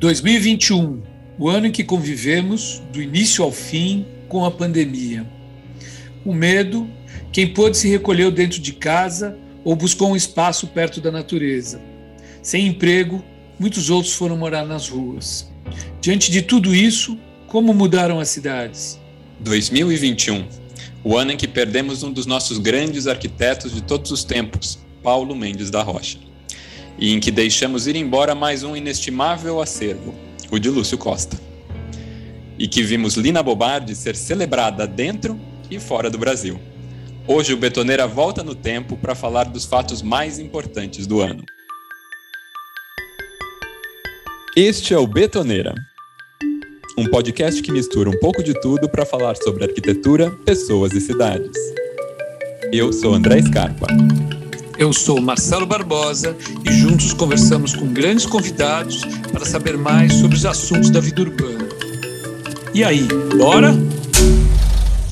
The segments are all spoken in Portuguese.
2021, o ano em que convivemos, do início ao fim, com a pandemia. Com medo, quem pôde se recolheu dentro de casa ou buscou um espaço perto da natureza. Sem emprego, muitos outros foram morar nas ruas. Diante de tudo isso, como mudaram as cidades? 2021, o ano em que perdemos um dos nossos grandes arquitetos de todos os tempos, Paulo Mendes da Rocha, e em que deixamos ir embora mais um inestimável acervo, o de Lúcio Costa, e que vimos Lina Bobardi ser celebrada dentro e fora do Brasil. Hoje o Betoneira volta no tempo para falar dos fatos mais importantes do ano. Este é o Betoneira, um podcast que mistura um pouco de tudo para falar sobre arquitetura, pessoas e cidades. Eu sou André Scarpa. Eu sou Marcelo Barbosa e juntos conversamos com grandes convidados para saber mais sobre os assuntos da vida urbana. E aí, bora?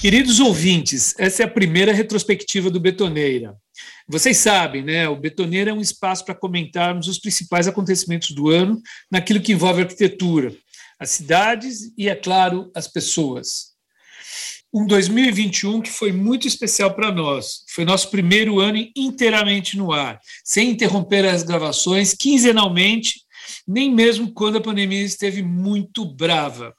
Queridos ouvintes, essa é a primeira retrospectiva do Betoneira. Vocês sabem, né? O Betoneira é um espaço para comentarmos os principais acontecimentos do ano naquilo que envolve arquitetura, as cidades e, é claro, as pessoas. Um 2021 que foi muito especial para nós. Foi nosso primeiro ano inteiramente no ar, sem interromper as gravações, quinzenalmente, nem mesmo quando a pandemia esteve muito brava.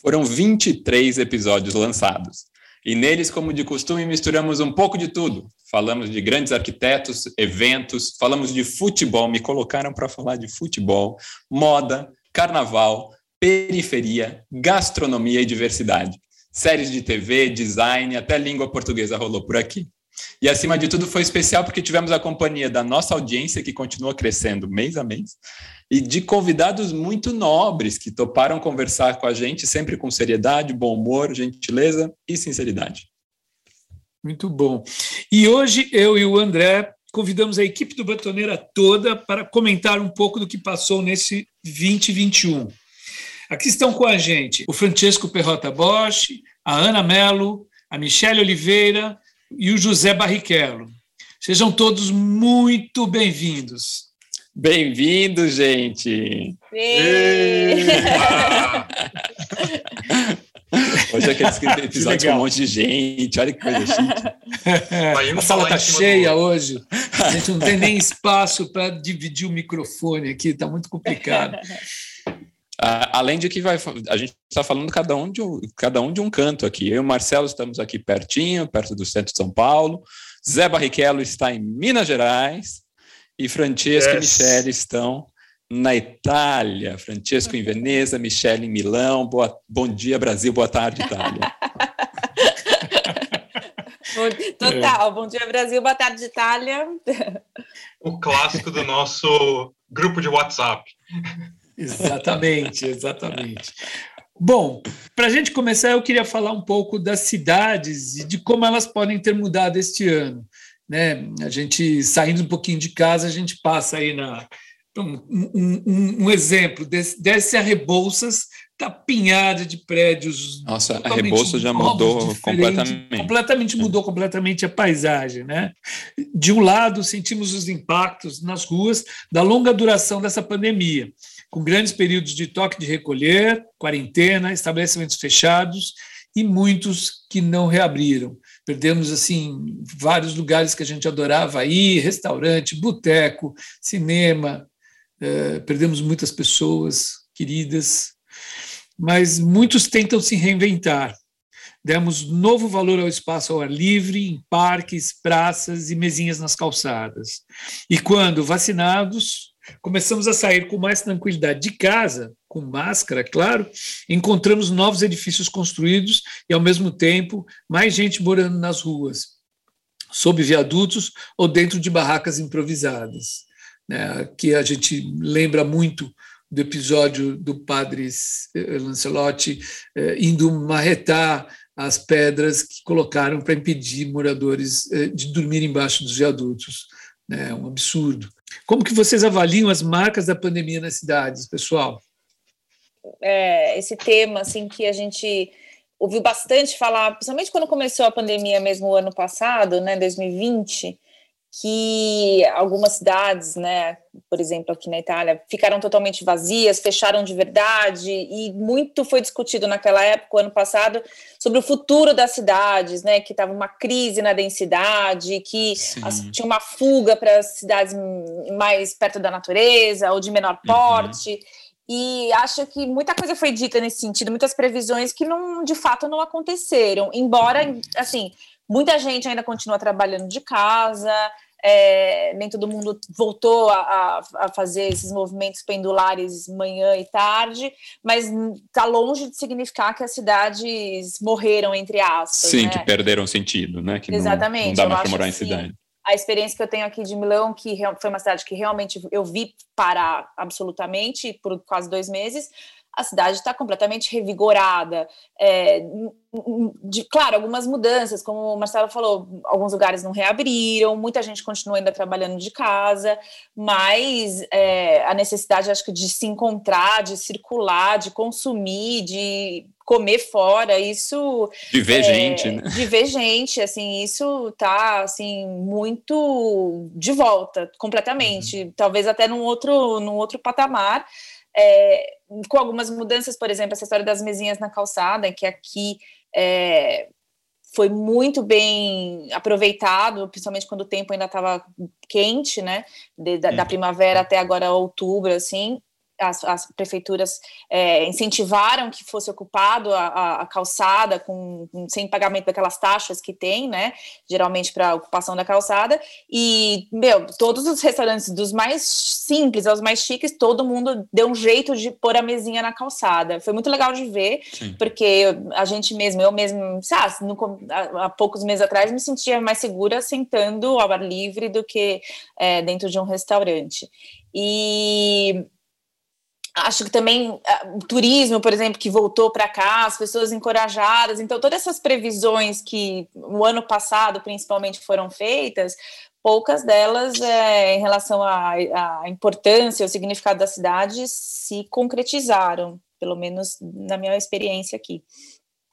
Foram 23 episódios lançados. E neles, como de costume, misturamos um pouco de tudo. Falamos de grandes arquitetos, eventos, falamos de futebol, me colocaram para falar de futebol, moda, carnaval, periferia, gastronomia e diversidade. Séries de TV, design, até língua portuguesa rolou por aqui. E acima de tudo foi especial porque tivemos a companhia da nossa audiência que continua crescendo mês a mês e de convidados muito nobres que toparam conversar com a gente sempre com seriedade, bom humor, gentileza e sinceridade. Muito bom. E hoje eu e o André convidamos a equipe do Batoneira toda para comentar um pouco do que passou nesse 2021. Aqui estão com a gente o Francesco Perrota Bosch, a Ana Melo, a Michele Oliveira, e o José Barrichello. Sejam todos muito bem-vindos. Bem-vindo, gente! Hoje é aquele episódio com um monte de gente, olha que coisa chique. a sala está cheia hoje. A gente não tem nem espaço para dividir o microfone aqui, está muito complicado. além de que vai, a gente está falando cada um, de um, cada um de um canto aqui. Eu e o Marcelo estamos aqui pertinho, perto do centro de São Paulo. Zé Barrichello está em Minas Gerais. E Francesco yes. e Michele estão na Itália. Francesco em Veneza, Michele em Milão. Boa, bom dia, Brasil. Boa tarde, Itália. Total. Bom dia, Brasil. Boa tarde, Itália. O clássico do nosso grupo de WhatsApp. Exatamente, exatamente. Bom, para a gente começar, eu queria falar um pouco das cidades e de como elas podem ter mudado este ano. Né? A gente, saindo um pouquinho de casa, a gente passa aí na. Um, um, um exemplo, desce, desce a Rebouças, tapinhada de prédios. Nossa, a Rebouças já mudou completamente. Completamente mudou completamente a paisagem. Né? De um lado, sentimos os impactos nas ruas da longa duração dessa pandemia com grandes períodos de toque de recolher, quarentena, estabelecimentos fechados e muitos que não reabriram. Perdemos assim vários lugares que a gente adorava ir, restaurante, boteco, cinema. Eh, perdemos muitas pessoas queridas, mas muitos tentam se reinventar. Demos novo valor ao espaço ao ar livre, em parques, praças e mesinhas nas calçadas. E quando vacinados, Começamos a sair com mais tranquilidade de casa, com máscara, claro. Encontramos novos edifícios construídos e, ao mesmo tempo, mais gente morando nas ruas, sob viadutos ou dentro de barracas improvisadas. Né? Que a gente lembra muito do episódio do padre eh, Lancelotti eh, indo marretar as pedras que colocaram para impedir moradores eh, de dormir embaixo dos viadutos. É um absurdo. Como que vocês avaliam as marcas da pandemia nas cidades, pessoal? É, esse tema, assim, que a gente ouviu bastante falar, principalmente quando começou a pandemia mesmo o ano passado, né, 2020, que algumas cidades, né, por exemplo, aqui na Itália, ficaram totalmente vazias, fecharam de verdade, e muito foi discutido naquela época, ano passado, sobre o futuro das cidades, né, que estava uma crise na densidade, que as, tinha uma fuga para as cidades mais perto da natureza ou de menor uhum. porte. Uhum. E acho que muita coisa foi dita nesse sentido, muitas previsões que não, de fato não aconteceram. Embora, assim, muita gente ainda continua trabalhando de casa, é, nem todo mundo voltou a, a, fazer esses movimentos pendulares manhã e tarde, mas está longe de significar que as cidades morreram, entre aspas. Sim, né? que perderam sentido, né? Que Exatamente. Não, não dá mais para morar assim, em cidade. A experiência que eu tenho aqui de Milão, que foi uma cidade que realmente eu vi parar absolutamente por quase dois meses, a cidade está completamente revigorada. É, de, claro, algumas mudanças, como o Marcelo falou, alguns lugares não reabriram, muita gente continua ainda trabalhando de casa, mas é, a necessidade, acho que, de se encontrar, de circular, de consumir, de comer fora, isso de ver é, gente, né? De ver gente, assim, isso tá assim muito de volta, completamente, uhum. talvez até num outro, num outro patamar é, com algumas mudanças, por exemplo, essa história das mesinhas na calçada, que aqui é, foi muito bem aproveitado, principalmente quando o tempo ainda estava quente, né, de, da, da, uhum. primavera até agora outubro, assim, as, as prefeituras é, incentivaram que fosse ocupado a, a calçada com, com, sem pagamento daquelas taxas que tem, né? Geralmente para ocupação da calçada. E, meu, todos os restaurantes, dos mais simples aos mais chiques, todo mundo deu um jeito de pôr a mesinha na calçada. Foi muito legal de ver, Sim. porque a gente mesmo, eu mesmo, sabe, no, há poucos meses atrás, me sentia mais segura sentando ao ar livre do que é, dentro de um restaurante. E acho que também ah, o turismo, por exemplo, que voltou para cá, as pessoas encorajadas. Então, todas essas previsões que o ano passado, principalmente, foram feitas, poucas delas, é, em relação à, à importância, o significado da cidade, se concretizaram, pelo menos na minha experiência aqui.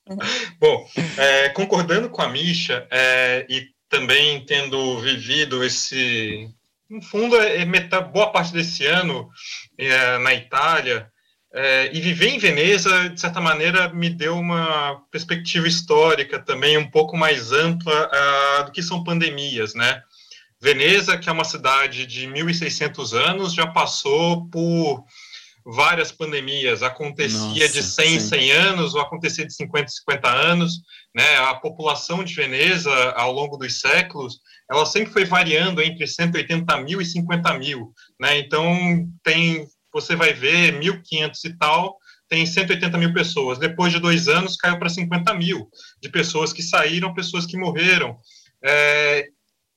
Bom, é, concordando com a Misha é, e também tendo vivido esse no fundo, é, é boa parte desse ano é, na Itália, é, e viver em Veneza, de certa maneira, me deu uma perspectiva histórica também um pouco mais ampla uh, do que são pandemias, né? Veneza, que é uma cidade de 1.600 anos, já passou por várias pandemias. Acontecia Nossa, de 100 em 100 anos, ou acontecia de 50 em 50 anos. Né? A população de Veneza, ao longo dos séculos, ela sempre foi variando entre 180 mil e 50 mil, né? Então, tem, você vai ver 1.500 e tal, tem 180 mil pessoas. Depois de dois anos, caiu para 50 mil de pessoas que saíram, pessoas que morreram. É,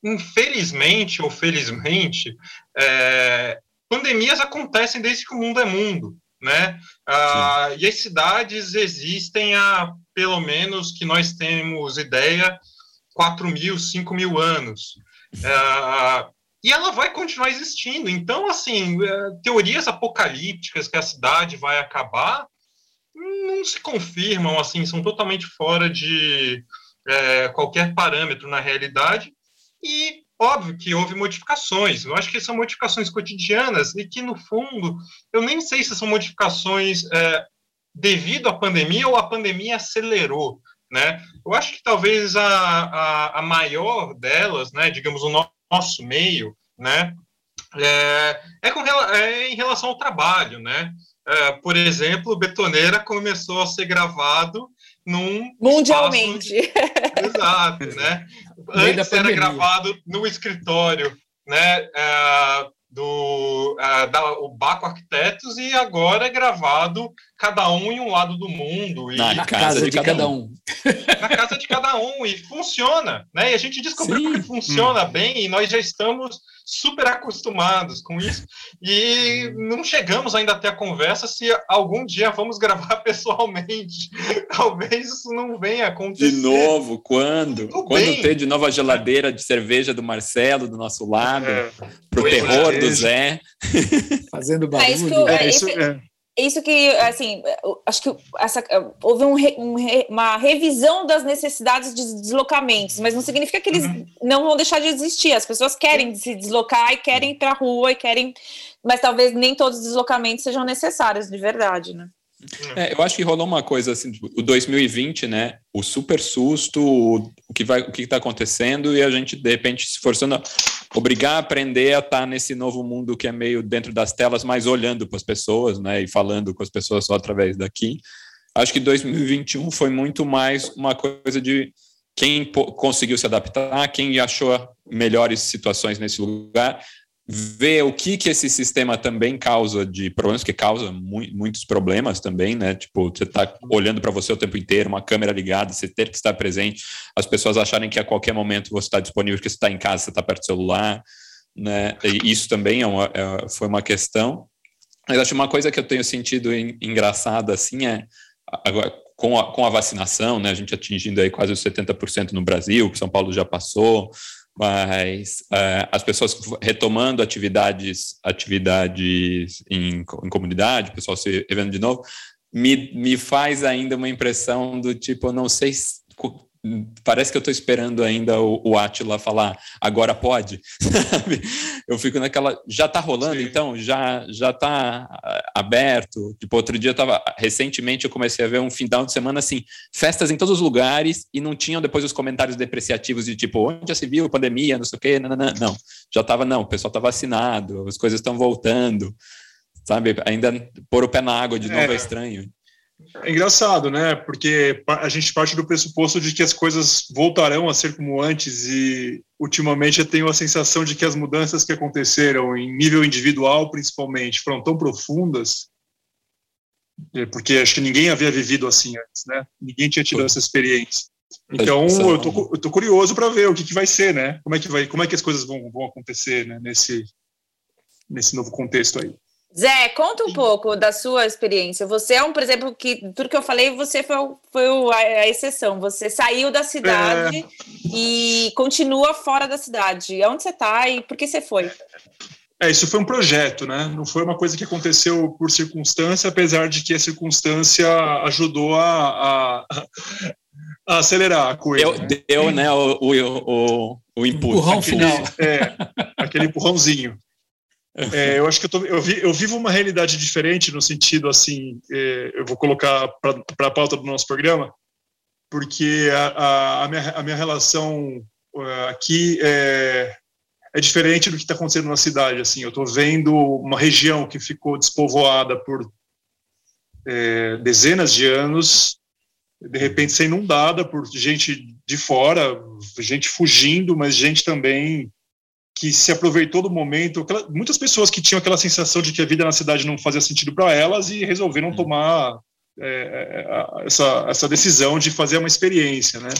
infelizmente ou felizmente, é, pandemias acontecem desde que o mundo é mundo, né? Ah, e as cidades existem há, pelo menos, que nós temos ideia, 4 mil, 5 mil anos. É, e ela vai continuar existindo. Então, assim, é, teorias apocalípticas que a cidade vai acabar não se confirmam, assim, são totalmente fora de é, qualquer parâmetro na realidade. E óbvio que houve modificações. Eu acho que são modificações cotidianas e que, no fundo, eu nem sei se são modificações é, devido à pandemia ou a pandemia acelerou né? Eu acho que talvez a, a, a maior delas, né, digamos, o no, nosso meio, né, é, é, com, é em relação ao trabalho, né? É, por exemplo, Betoneira começou a ser gravado num mundialmente. Exato, né? Antes era gravado no escritório, né? É, do uh, da, o Baco Arquitetos e agora é gravado cada um em um lado do mundo. E, na, casa, casa, de, cada, cada um. Na casa de cada um, e funciona, né? E a gente descobriu Sim. que funciona hum. bem e nós já estamos super acostumados com isso. E não chegamos ainda até a conversa se algum dia vamos gravar pessoalmente. Talvez isso não venha acontecer. De novo, quando? Tudo quando bem. ter de novo a geladeira de cerveja do Marcelo do nosso lado, é. pro terror é. do Zé. Fazendo barulho. É, isso, é, isso que, assim, acho que essa, houve um, um, uma revisão das necessidades de deslocamentos, mas não significa que eles uhum. não vão deixar de existir. As pessoas querem se deslocar e querem ir para a rua e querem, mas talvez nem todos os deslocamentos sejam necessários de verdade, né? É, eu acho que rolou uma coisa assim, tipo, o 2020, né? O super susto, o, o que vai, o que está acontecendo e a gente de repente se forçando a obrigar a aprender a estar tá nesse novo mundo que é meio dentro das telas, mas olhando para as pessoas, né? E falando com as pessoas só através daqui. Acho que 2021 foi muito mais uma coisa de quem conseguiu se adaptar, quem achou melhores situações nesse lugar ver o que que esse sistema também causa de problemas, que causa mu muitos problemas também, né? Tipo, você está olhando para você o tempo inteiro, uma câmera ligada, você ter que estar presente, as pessoas acharem que a qualquer momento você está disponível, porque você está em casa, você está perto do celular, né? E isso também é uma, é, foi uma questão. Mas acho uma coisa que eu tenho sentido engraçada assim é agora com a, com a vacinação, né? A gente atingindo aí quase os 70% no Brasil, que São Paulo já passou, mas uh, as pessoas retomando atividades atividades em, em comunidade, o pessoal se revendo de novo, me, me faz ainda uma impressão do tipo, eu não sei se, parece que eu estou esperando ainda o, o Atila falar, agora pode, sabe? Eu fico naquela, já está rolando, Sim. então, já já está ah, aberto. Tipo, outro dia eu tava, recentemente eu comecei a ver um final de semana assim, festas em todos os lugares e não tinham depois os comentários depreciativos de tipo, onde já se viu pandemia, não sei o quê, não, não, não. não. Já estava, não, o pessoal está vacinado, as coisas estão voltando, sabe? Ainda pôr o pé na água de novo é, é estranho. É engraçado, né? Porque a gente parte do pressuposto de que as coisas voltarão a ser como antes e ultimamente eu tenho a sensação de que as mudanças que aconteceram em nível individual, principalmente, foram tão profundas, é, porque acho que ninguém havia vivido assim antes, né? Ninguém tinha tido essa experiência. Então eu tô, eu tô curioso para ver o que, que vai ser, né? Como é que vai, como é que as coisas vão, vão acontecer, né? Nesse nesse novo contexto aí. Zé, conta um pouco da sua experiência. Você é um, por exemplo, que tudo que eu falei, você foi, foi a, a exceção. Você saiu da cidade é... e continua fora da cidade. Onde você está e por que você foi? É, isso foi um projeto, né? Não foi uma coisa que aconteceu por circunstância, apesar de que a circunstância ajudou a, a, a acelerar a coisa. Deu, né, deu, né o, o, o, o input. Empurrão aquele, final. É, aquele empurrãozinho. É, eu acho que eu, tô, eu, vi, eu, vivo uma realidade diferente no sentido assim, é, eu vou colocar para a pauta do nosso programa, porque a, a, a, minha, a minha, relação uh, aqui é, é, diferente do que está acontecendo na cidade. Assim, eu estou vendo uma região que ficou despovoada por é, dezenas de anos, de repente ser inundada por gente de fora, gente fugindo, mas gente também que se aproveitou do momento. Muitas pessoas que tinham aquela sensação de que a vida na cidade não fazia sentido para elas e resolveram uhum. tomar é, é essa, essa decisão de fazer uma experiência, né?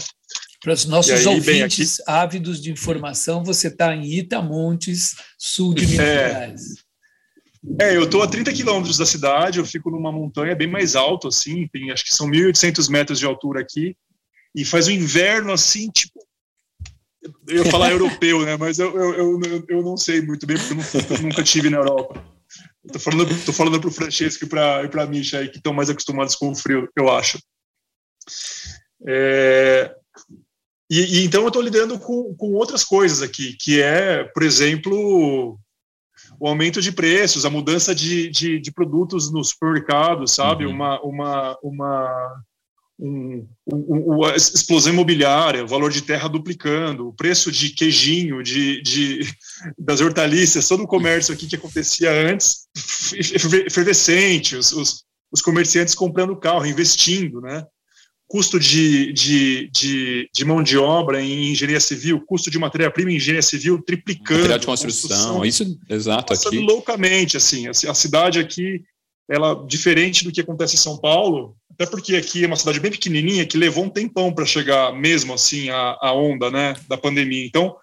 Para os nossos aí, ouvintes bem, aqui... ávidos de informação, você está em Itamontes, sul de Minas é. Gerais. É, eu estou a 30 quilômetros da cidade, eu fico numa montanha bem mais alta, assim, tem, acho que são 1.800 metros de altura aqui, e faz um inverno, assim, tipo, eu ia falar europeu, né? Mas eu, eu, eu, eu, não sei muito bem, porque eu, eu nunca tive na Europa. Estou falando, tô falando para o Francesco e para a Misha, aí, que estão mais acostumados com o frio, eu acho. É, e, e, então eu estou lidando com, com outras coisas aqui, que é, por exemplo, o aumento de preços, a mudança de, de, de produtos no supermercado, sabe? Uhum. Uma, uma, uma um, um, um, a explosão imobiliária, o valor de terra duplicando, o preço de queijinho, de, de, das hortaliças, todo o comércio aqui que acontecia antes, efervescente, os, os, os comerciantes comprando carro, investindo, né? Custo de, de, de, de, mão de obra em engenharia civil, custo de matéria-prima em engenharia civil triplicando. Material de construção, isso, exato, aqui. loucamente, assim, a, a cidade aqui, ela, diferente do que acontece em São Paulo, até porque aqui é uma cidade bem pequenininha que levou um tempão para chegar mesmo assim a, a onda né, da pandemia. Então, o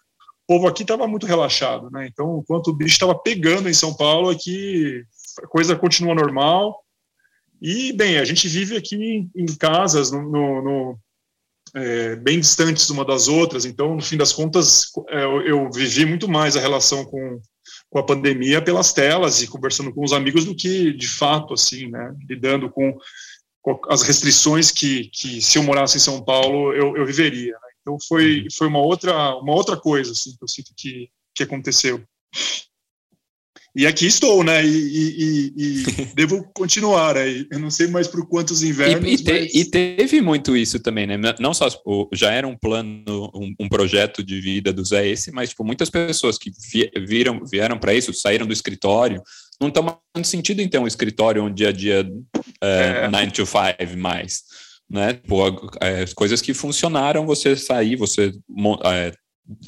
povo aqui estava muito relaxado. Né? Então, enquanto o bicho estava pegando em São Paulo, aqui a coisa continua normal. E, bem, a gente vive aqui em casas no, no, no é, bem distantes uma das outras, então, no fim das contas, é, eu, eu, vivi muito mais a relação com, com a pandemia pelas telas e conversando com os amigos do que de fato assim, né, lidando com, com as restrições que, que se eu morasse em São Paulo eu, eu viveria. Né? Então foi uhum. foi uma outra uma outra coisa assim que eu sinto que que aconteceu. E aqui estou, né? E, e, e devo continuar aí. Eu não sei mais por quantos invernos. E, te, mas... e, teve muito isso também, né? Não só já era um plano, um, um projeto de vida do Zé esse, mas tipo, muitas pessoas que viram, vieram para isso, saíram do escritório, não estão mais sentido então um escritório um dia a dia 9 é, to 5 mais. Né? Pô, é, coisas que funcionaram, você sair, você é,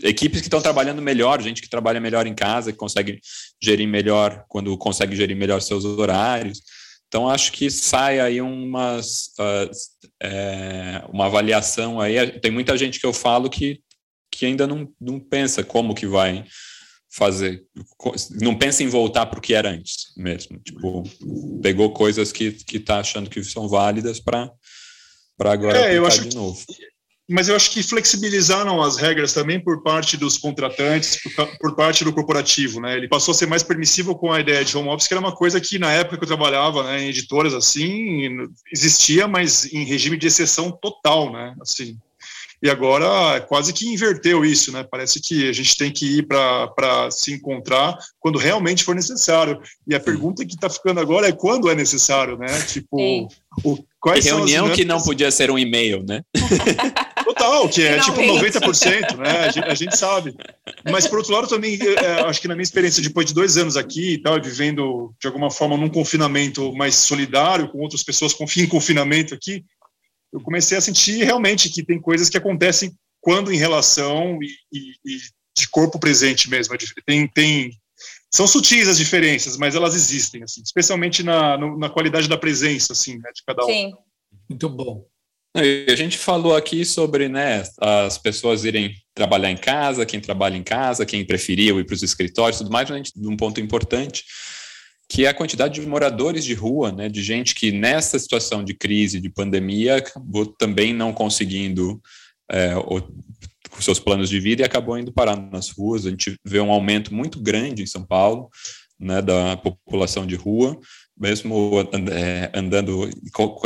equipes que estão trabalhando melhor, gente que trabalha melhor em casa, que consegue gerir melhor, quando consegue gerir melhor seus horários. Então, acho que sai aí umas, uh, é, uma avaliação aí. Tem muita gente que eu falo que, que ainda não, não pensa como que vai fazer, não pensa em voltar para o que era antes mesmo. Tipo, pegou coisas que está achando que são válidas para agora é, aplicar de novo mas eu acho que flexibilizaram as regras também por parte dos contratantes, por, por, parte do corporativo, né? Ele passou a ser mais permissivo com a ideia de home office, que era uma coisa que na época que eu trabalhava, né, em editoras assim, existia, mas em regime de exceção total, né? Assim. E agora quase que inverteu isso, né? Parece que a gente tem que ir para se encontrar quando realmente for necessário. E a pergunta que está ficando agora é quando é necessário, né? Tipo, o, quais e reunião que não podia ser um e-mail, né? Total, que é tipo 90%, né? A gente, a gente, sabe. Mas, por outro lado, também, é, acho que na minha experiência, depois de dois anos aqui e tal, vivendo de alguma forma num confinamento mais solidário, com outras pessoas com fim confinamento aqui, eu comecei a sentir realmente que tem coisas que acontecem quando em relação e, e, e de corpo presente mesmo. É tem, tem, são sutis as diferenças, mas elas existem, assim, especialmente na, na qualidade da presença, assim, né, de cada um. Sim. Muito bom. A gente falou aqui sobre né, as pessoas irem trabalhar em casa, quem trabalha em casa, quem preferia ir para os escritórios, tudo mais, gente, um ponto importante que é a quantidade de moradores de rua, né, de gente que nessa situação de crise, de pandemia, acabou também não conseguindo é, os seus planos de vida e acabou indo parar nas ruas. A gente vê um aumento muito grande em São Paulo, né, da população de rua, mesmo é, andando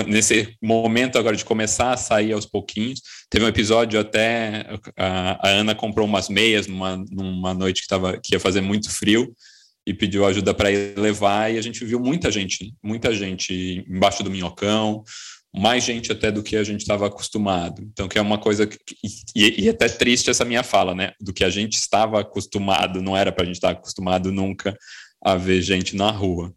nesse momento agora de começar a sair aos pouquinhos. Teve um episódio até a, Ana comprou umas meias numa, numa noite que, tava, que ia fazer muito frio e pediu ajuda para levar e a gente viu muita gente, muita gente embaixo do minhocão, mais gente até do que a gente estava acostumado. Então, que é uma coisa que, e, e até triste essa minha fala, né? Do que a gente estava acostumado, não era para a gente estar acostumado nunca a ver gente na rua.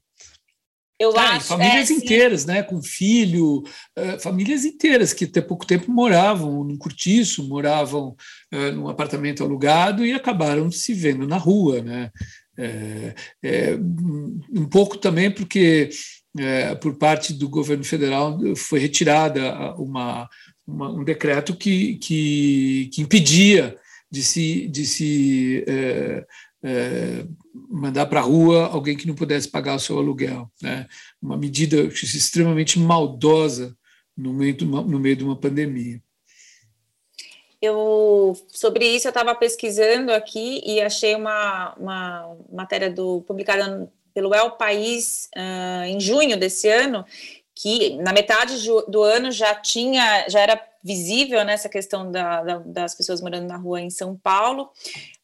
Eu é, acho, famílias é, inteiras, né, com filho, uh, famílias inteiras que até pouco tempo moravam num cortiço, moravam uh, num apartamento alugado e acabaram se vendo na rua, né? É, é, um pouco também porque, é, por parte do governo federal, foi retirada uma, uma um decreto que, que, que, impedia de se, de se é, mandar para a rua alguém que não pudesse pagar o seu aluguel. Né? Uma medida extremamente maldosa no meio de uma, no meio de uma pandemia eu sobre isso eu estava pesquisando aqui e achei uma, uma matéria do publicada pelo El País uh, em junho desse ano que na metade do ano já tinha já era visível nessa né, questão da, da, das pessoas morando na rua em São Paulo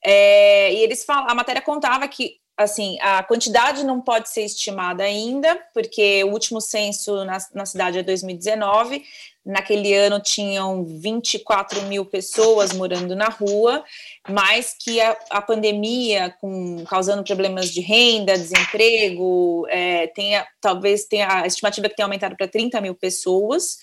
é, e eles falam, a matéria contava que assim a quantidade não pode ser estimada ainda porque o último censo na, na cidade é 2019 Naquele ano tinham 24 mil pessoas morando na rua, mas que a, a pandemia, com, causando problemas de renda, desemprego, é, tenha, talvez tenha a estimativa que tenha aumentado para 30 mil pessoas.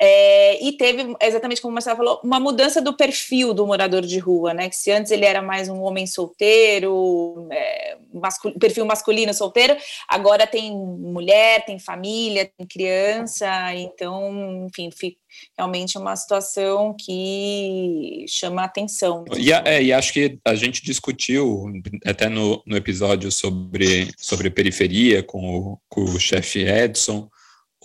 É, e teve, exatamente como o Marcelo falou, uma mudança do perfil do morador de rua, né? Que se antes ele era mais um homem solteiro, é, mascul perfil masculino solteiro, agora tem mulher, tem família, tem criança, então, enfim, realmente é uma situação que chama atenção. E, é, e acho que a gente discutiu até no, no episódio sobre, sobre periferia com o, com o chefe Edson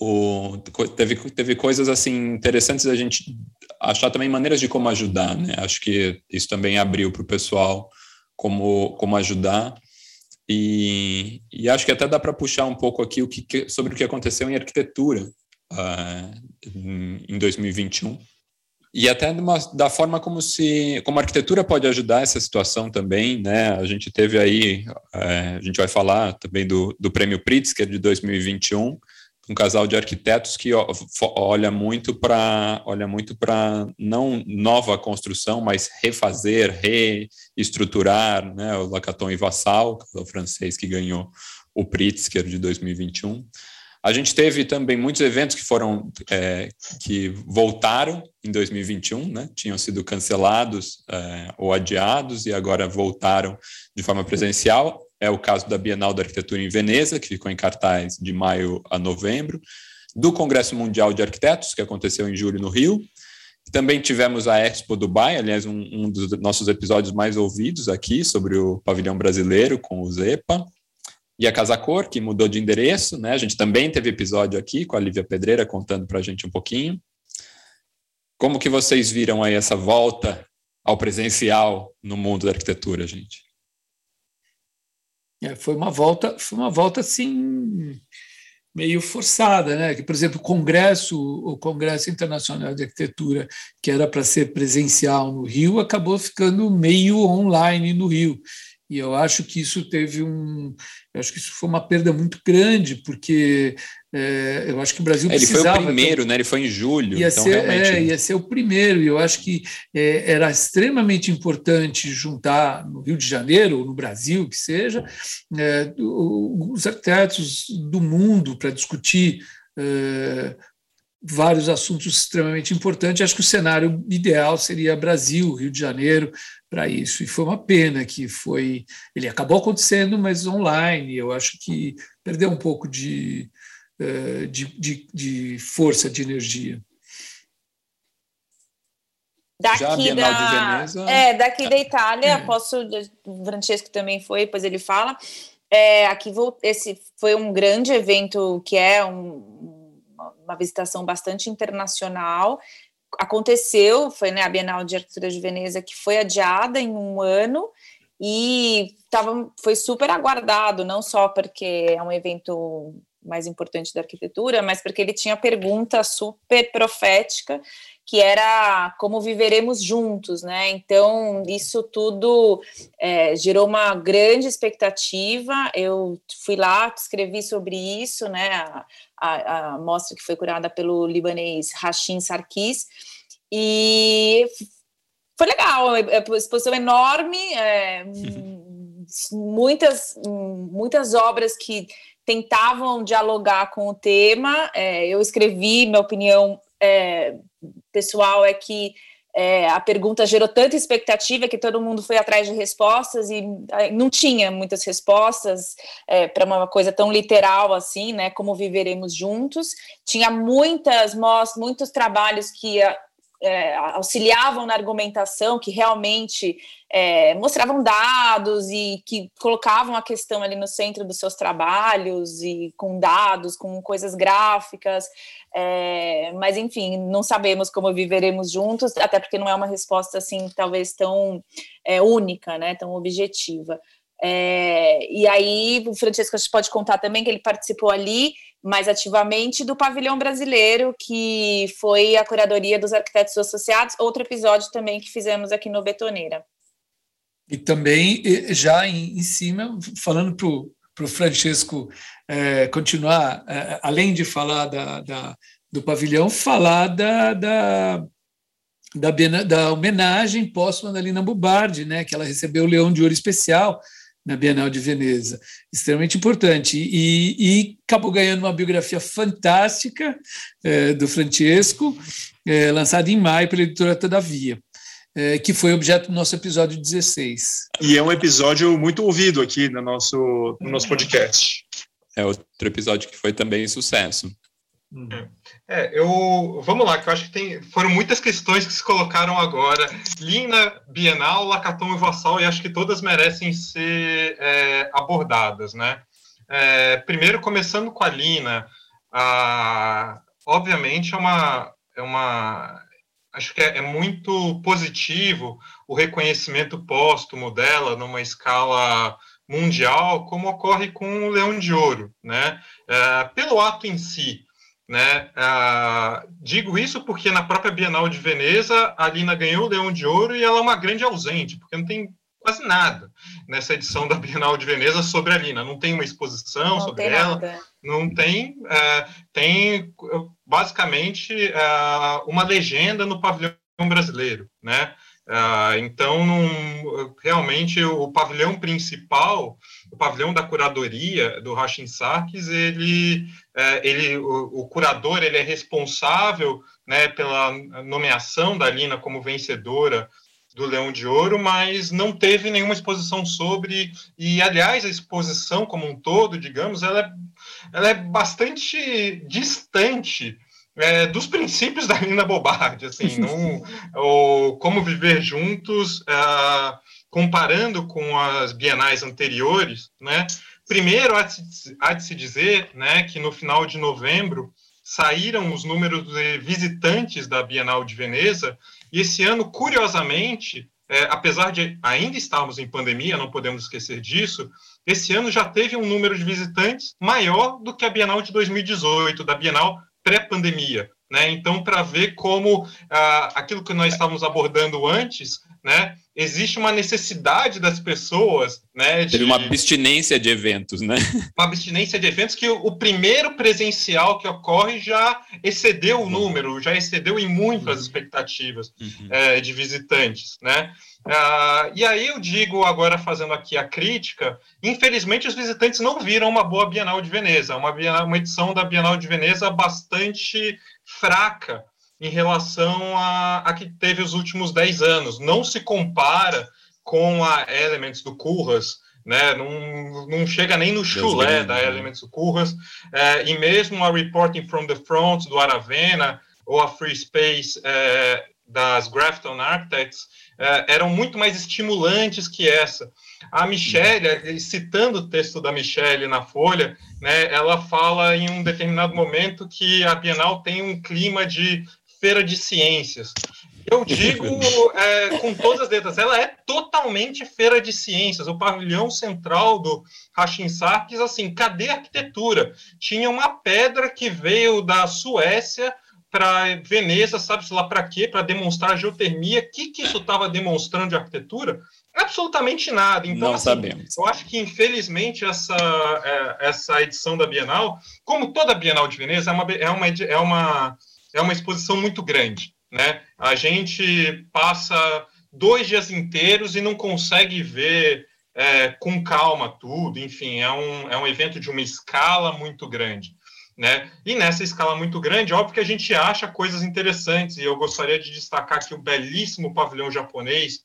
o, teve, teve coisas assim interessantes a gente achar também maneiras de como ajudar, né? Acho que isso também abriu para o pessoal como, como ajudar. E, e acho que até dá para puxar um pouco aqui o que, sobre o que aconteceu em arquitetura uh, em 2021 e até uma, da forma como se como a arquitetura pode ajudar essa situação também, né? A gente teve aí, é, a gente vai falar também do, do prêmio Pritzker de 2021, um casal de arquitetos que olha muito para olha muito para não nova construção, mas refazer, reestruturar, né? O Lacaton e Vassal, o francês que ganhou o Pritzker de 2021. A gente teve também muitos eventos que foram é, que voltaram em 2021, né? Tinham sido cancelados é, ou adiados e agora voltaram de forma presencial. É o caso da Bienal da Arquitetura em Veneza, que ficou em cartaz de maio a novembro, do Congresso Mundial de Arquitetos, que aconteceu em julho no Rio. Também tivemos a Expo Dubai, aliás, um, um dos nossos episódios mais ouvidos aqui sobre o pavilhão brasileiro com o Zepa e a Casa Cor, que mudou de endereço, né? A gente também teve episódio aqui com a Lívia Pedreira contando para a gente um pouquinho. Como que vocês viram aí essa volta ao presencial no mundo da arquitetura, gente? É, foi uma volta, foi uma volta assim meio forçada, né? Que, por exemplo, o congresso, o Congresso Internacional de Arquitetura, que era para ser presencial no Rio, acabou ficando meio online no Rio. E eu acho que isso teve um. Eu acho que isso foi uma perda muito grande, porque é, eu acho que o Brasil é, ele precisava. Ele foi o primeiro, então, né? Ele foi em julho. Ia, então, ser, realmente... é, ia ser o primeiro, e eu acho que é, era extremamente importante juntar no Rio de Janeiro, ou no Brasil, que seja, é, os arquitetos do mundo para discutir é, vários assuntos extremamente importantes. Acho que o cenário ideal seria Brasil, Rio de Janeiro, para isso. E foi uma pena que foi. Ele acabou acontecendo, mas online. Eu acho que perdeu um pouco de, de, de, de força, de energia. Daqui da, é, daqui da Itália, é. posso. O Francesco também foi, depois ele fala. É, aqui vou, esse foi um grande evento que é um, uma visitação bastante internacional. Aconteceu, foi né, a Bienal de Arquitetura de Veneza, que foi adiada em um ano e tava, foi super aguardado, não só porque é um evento mais importante da arquitetura, mas porque ele tinha pergunta super profética que era como viveremos juntos, né? Então, isso tudo é, gerou uma grande expectativa. Eu fui lá, escrevi sobre isso, né? A, a, a mostra que foi curada pelo libanês Rashim Sarkis, e foi legal, é, é uma exposição enorme, é, muitas, muitas obras que tentavam dialogar com o tema. É, eu escrevi, minha opinião é, pessoal é que é, a pergunta gerou tanta expectativa que todo mundo foi atrás de respostas e não tinha muitas respostas é, para uma coisa tão literal assim, né? Como viveremos juntos. Tinha muitas mostras, muitos trabalhos que é, auxiliavam na argumentação, que realmente é, mostravam dados e que colocavam a questão ali no centro dos seus trabalhos e com dados, com coisas gráficas. É, mas enfim, não sabemos como viveremos juntos, até porque não é uma resposta assim, talvez tão é, única, né, tão objetiva. É, e aí, o Francesco pode contar também que ele participou ali mais ativamente do pavilhão brasileiro, que foi a curadoria dos arquitetos associados, outro episódio também que fizemos aqui no Betoneira. E também, já em, em cima, falando para o Francesco é, continuar, é, além de falar da, da, do pavilhão, falar da, da, da, da homenagem póstuma da Lina Bubardi, né, que ela recebeu o Leão de Ouro Especial, na Bienal de Veneza. Extremamente importante. E, e acabou ganhando uma biografia fantástica é, do Francesco, é, lançada em maio pela editora Todavia. É, que foi objeto do nosso episódio 16. E é um episódio muito ouvido aqui no nosso, no nosso podcast. É outro episódio que foi também sucesso. Uhum. É, eu vamos lá, que eu acho que tem, foram muitas questões que se colocaram agora. Lina, Bienal, Lacaton e Vassal, e acho que todas merecem ser é, abordadas, né? É, primeiro, começando com a Lina, a, obviamente é uma, é uma acho que é, é, muito positivo o reconhecimento póstumo dela numa escala mundial, como ocorre com o Leão de Ouro, né? É, pelo ato em si, né? É, digo isso porque na própria Bienal de Veneza, a Lina ganhou o Leão de Ouro e ela é uma grande ausente, porque não tem quase nada nessa edição da Bienal de Veneza sobre a Lina. Não tem uma exposição não sobre ela, nada. não tem. É, tem basicamente é, uma legenda no pavilhão brasileiro, né? Uh, então, realmente, o pavilhão principal, o pavilhão da curadoria do Rachin Sarkis, ele, uh, ele, o, o, curador ele é responsável né, pela nomeação da Lina como vencedora do Leão de Ouro, mas não teve nenhuma exposição sobre, e aliás, a exposição como um todo, digamos, ela é, ela é bastante distante é, dos princípios da Lina Bobardi, assim, não, o, como viver juntos, uh, comparando com as bienais anteriores, né? Primeiro, há de, se, dizer, né, que no final de novembro saíram os números de visitantes da Bienal de Veneza, e esse ano, curiosamente, é, apesar de ainda estarmos em pandemia, não podemos esquecer disso, esse ano já teve um número de visitantes maior do que a Bienal de 2018, da Bienal pré-pandemia. Né? Então, para ver como ah, aquilo que nós estávamos abordando antes, né, existe uma necessidade das pessoas, né, de Teve uma abstinência de eventos, né? Uma abstinência de eventos que o, o primeiro presencial que ocorre já excedeu o número, já excedeu em muito as uhum. expectativas uhum. é, de visitantes, né? Ah, e aí eu digo agora fazendo aqui a crítica, infelizmente os visitantes não viram uma boa Bienal de Veneza, uma, Bienal, uma edição da Bienal de Veneza bastante fraca em relação a, a que teve os últimos 10 anos. Não se compara com a Elements do Curras, né? não, não chega nem no chulé da Elements do Curras, é, e mesmo a Reporting from the Front do Aravena, ou a Free Space é, das Grafton Architects, é, eram muito mais estimulantes que essa. A Michelle, citando o texto da Michelle na Folha, né, ela fala em um determinado momento que a Bienal tem um clima de feira de ciências. Eu digo é, com todas as letras, ela é totalmente feira de ciências. O pavilhão central do Rachin Sarkis, assim, cadê a arquitetura? Tinha uma pedra que veio da Suécia para Veneza, sabe-se lá para quê? Para demonstrar geotermia. O que, que isso estava demonstrando de arquitetura? Absolutamente nada. Então, Não assim, sabemos. Eu acho que, infelizmente, essa, é, essa edição da Bienal, como toda Bienal de Veneza, é uma, é uma, é uma é uma exposição muito grande. Né? A gente passa dois dias inteiros e não consegue ver é, com calma tudo. Enfim, é um, é um evento de uma escala muito grande. Né? E nessa escala muito grande, óbvio que a gente acha coisas interessantes, e eu gostaria de destacar aqui o belíssimo pavilhão japonês,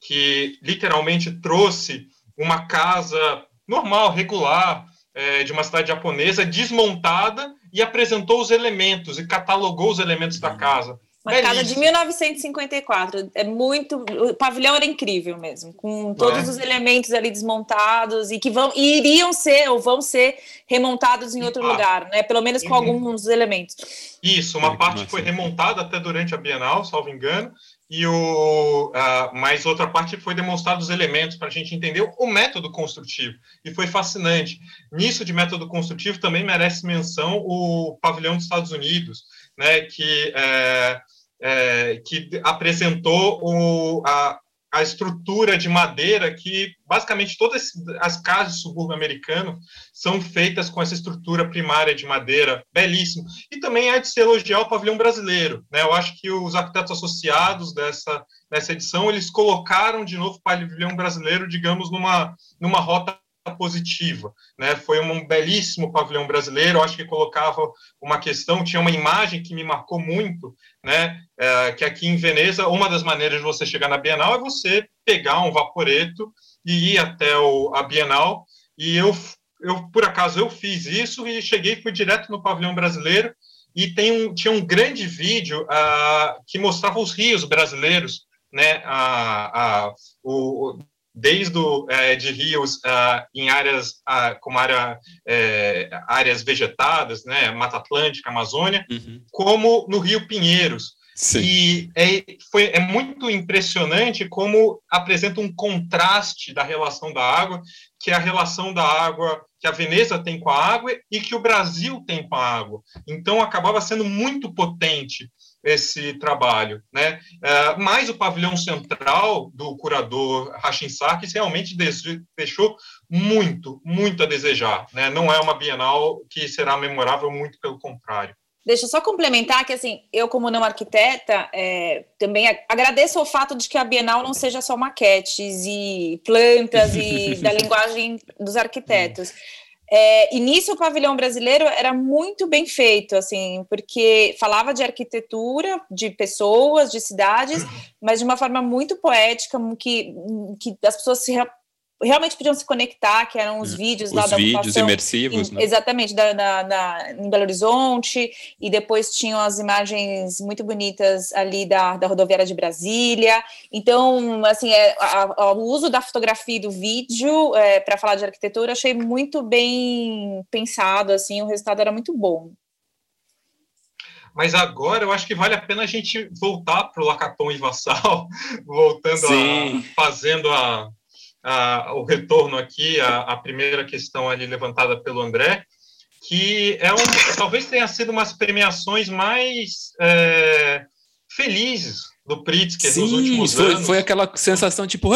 que literalmente trouxe uma casa normal, regular, é, de uma cidade japonesa, desmontada e apresentou os elementos e catalogou os elementos da casa. Uma Belíssimo. casa de 1954. É muito. O pavilhão era incrível mesmo, com todos é? os elementos ali desmontados e que vão e iriam ser ou vão ser remontados em outro ah. lugar, né? Pelo menos com uhum. alguns elementos. Isso, uma parte foi remontada até durante a Bienal, salvo engano, e o uh, mais outra parte foi demonstrado os elementos para a gente entender o método construtivo e foi fascinante. Nisso de método construtivo também merece menção o pavilhão dos Estados Unidos, né, que é, é, que apresentou o, a, a estrutura de madeira que basicamente todas as casas do subúrbio americano são feitas com essa estrutura primária de madeira, belíssimo. E também é de se elogiar o pavilhão brasileiro. Né? Eu acho que os arquitetos associados dessa, dessa edição, eles colocaram de novo o pavilhão brasileiro, digamos, numa, numa rota positiva, né? Foi um belíssimo pavilhão brasileiro. Acho que colocava uma questão, tinha uma imagem que me marcou muito, né? É, que aqui em Veneza, uma das maneiras de você chegar na Bienal é você pegar um vaporeto e ir até o, a Bienal. E eu, eu, por acaso, eu fiz isso e cheguei, fui direto no pavilhão brasileiro e tem um, tinha um grande vídeo uh, que mostrava os rios brasileiros, né? A, a, o, desde o, é, de rios uh, em áreas uh, como área, é, áreas vegetadas, né, Mata Atlântica, Amazônia, uhum. como no Rio Pinheiros. Sim. E é, foi, é muito impressionante como apresenta um contraste da relação da água, que é a relação da água que a Veneza tem com a água e que o Brasil tem com a água. Então, acabava sendo muito potente esse trabalho, né? Uh, mas o pavilhão central do curador Rachin Sarkis realmente deixou muito, muito a desejar, né? Não é uma Bienal que será memorável, muito pelo contrário. Deixa eu só complementar que, assim, eu como não arquiteta, é, também agradeço o fato de que a Bienal não seja só maquetes e plantas e da linguagem dos arquitetos. É, e nisso o pavilhão brasileiro era muito bem feito, assim, porque falava de arquitetura, de pessoas, de cidades, mas de uma forma muito poética, que, que as pessoas se realmente podiam se conectar, que eram os hum, vídeos os lá da vídeos imersivos, em, né? Exatamente, da, da, da, em Belo Horizonte, e depois tinham as imagens muito bonitas ali da, da rodoviária de Brasília. Então, assim, é, a, a, o uso da fotografia e do vídeo é, para falar de arquitetura, achei muito bem pensado, assim, o resultado era muito bom. Mas agora eu acho que vale a pena a gente voltar para o Lacaton e Vassal, voltando Sim. a fazendo a, a, o retorno aqui à, primeira questão ali levantada pelo André, que é um, talvez tenha sido umas premiações mais é, felizes do Pritzker Sim, nos últimos foi, anos. foi aquela sensação tipo,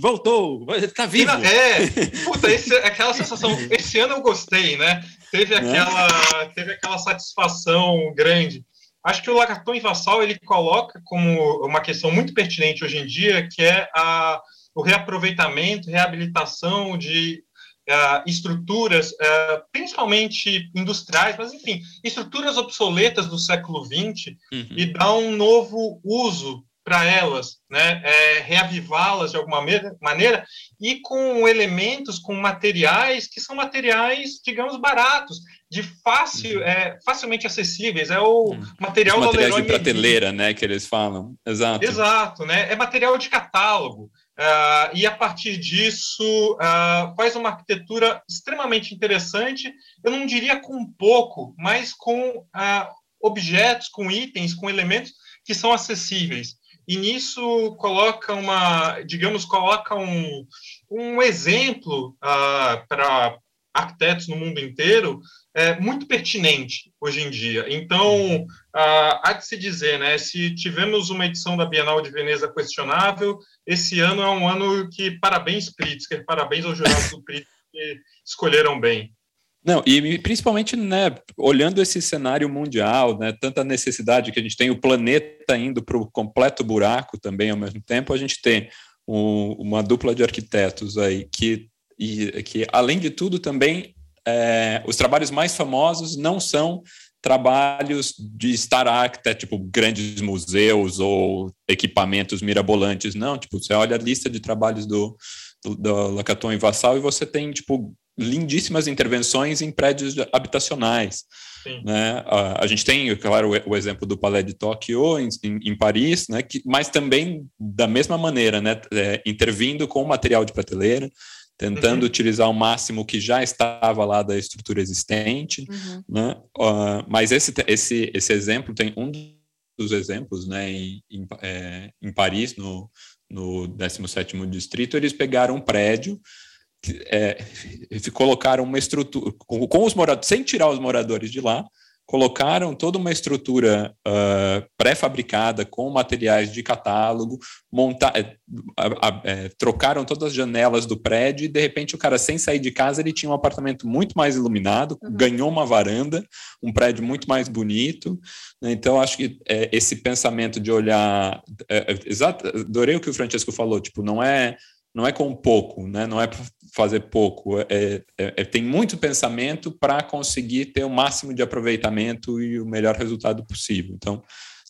voltou, tá vivo. É, puta, esse, aquela sensação. Esse ano eu gostei, né? Teve né? aquela, é. teve aquela satisfação grande. Acho que o Lagarton e Vassal ele coloca como uma questão muito pertinente hoje em dia, que é a o reaproveitamento, reabilitação de uh, estruturas, uh, principalmente industriais, mas enfim, estruturas obsoletas do século XX uhum. e dar um novo uso para elas, né? É, reavivá-las de alguma maneira e com elementos, com materiais que são materiais, digamos, baratos, de fácil, uhum. é, facilmente acessíveis. É o uhum. material Os materiais de prateleira, né, que eles falam. Exato. Exato, né? É material de catálogo. Uh, e a partir disso uh, faz uma arquitetura extremamente interessante. Eu não diria com pouco, mas com uh, objetos, com itens, com elementos que são acessíveis. E nisso coloca uma, digamos, coloca um, um exemplo para arquitetos no mundo inteiro é, muito pertinente hoje em dia. Então, uh, há de se dizer, né, se tivemos uma edição da Bienal de Veneza questionável, esse ano é um ano que, parabéns, Pritzker, parabéns ao jurado do Pritzker, que escolheram bem. Não, e principalmente, né, olhando esse cenário mundial, né, tanta necessidade que a gente tem, o planeta indo para o completo buraco também ao mesmo tempo, a gente tem um, uma dupla de arquitetos aí que, e, que além de tudo, também é, os trabalhos mais famosos não são trabalhos de Star Architect, tipo grandes museus ou equipamentos mirabolantes, não, tipo, você olha a lista de trabalhos do, do, do Lacaton e Vassal e você tem, tipo, lindíssimas intervenções em prédios habitacionais. Né? A, a, gente tem, claro, o, o, exemplo do Palais de Tóquio em, em, em, Paris, né? que, mas também da mesma maneira, né? É, intervindo com material de prateleira, tentando uhum. utilizar o máximo que já estava lá da estrutura existente, uhum. né? Uh, mas esse, esse, esse exemplo tem um dos exemplos, né, em, em, é, em Paris, no, no 17º distrito, eles pegaram um prédio é, colocaram uma estrutura com, com, os moradores, sem tirar os moradores de lá, colocaram toda uma estrutura uh, pré-fabricada com materiais de catálogo, monta é, é, trocaram todas as janelas do prédio e de repente o cara sem sair de casa ele tinha um apartamento muito mais iluminado, uhum. ganhou uma varanda, um prédio muito mais bonito. Né? Então acho que é, esse pensamento de olhar, é, é, exato, adorei o que o Francesco falou, tipo não é não é com pouco, né? não é fazer pouco, é, é, é, tem muito pensamento para conseguir ter o máximo de aproveitamento e o melhor resultado possível. Então,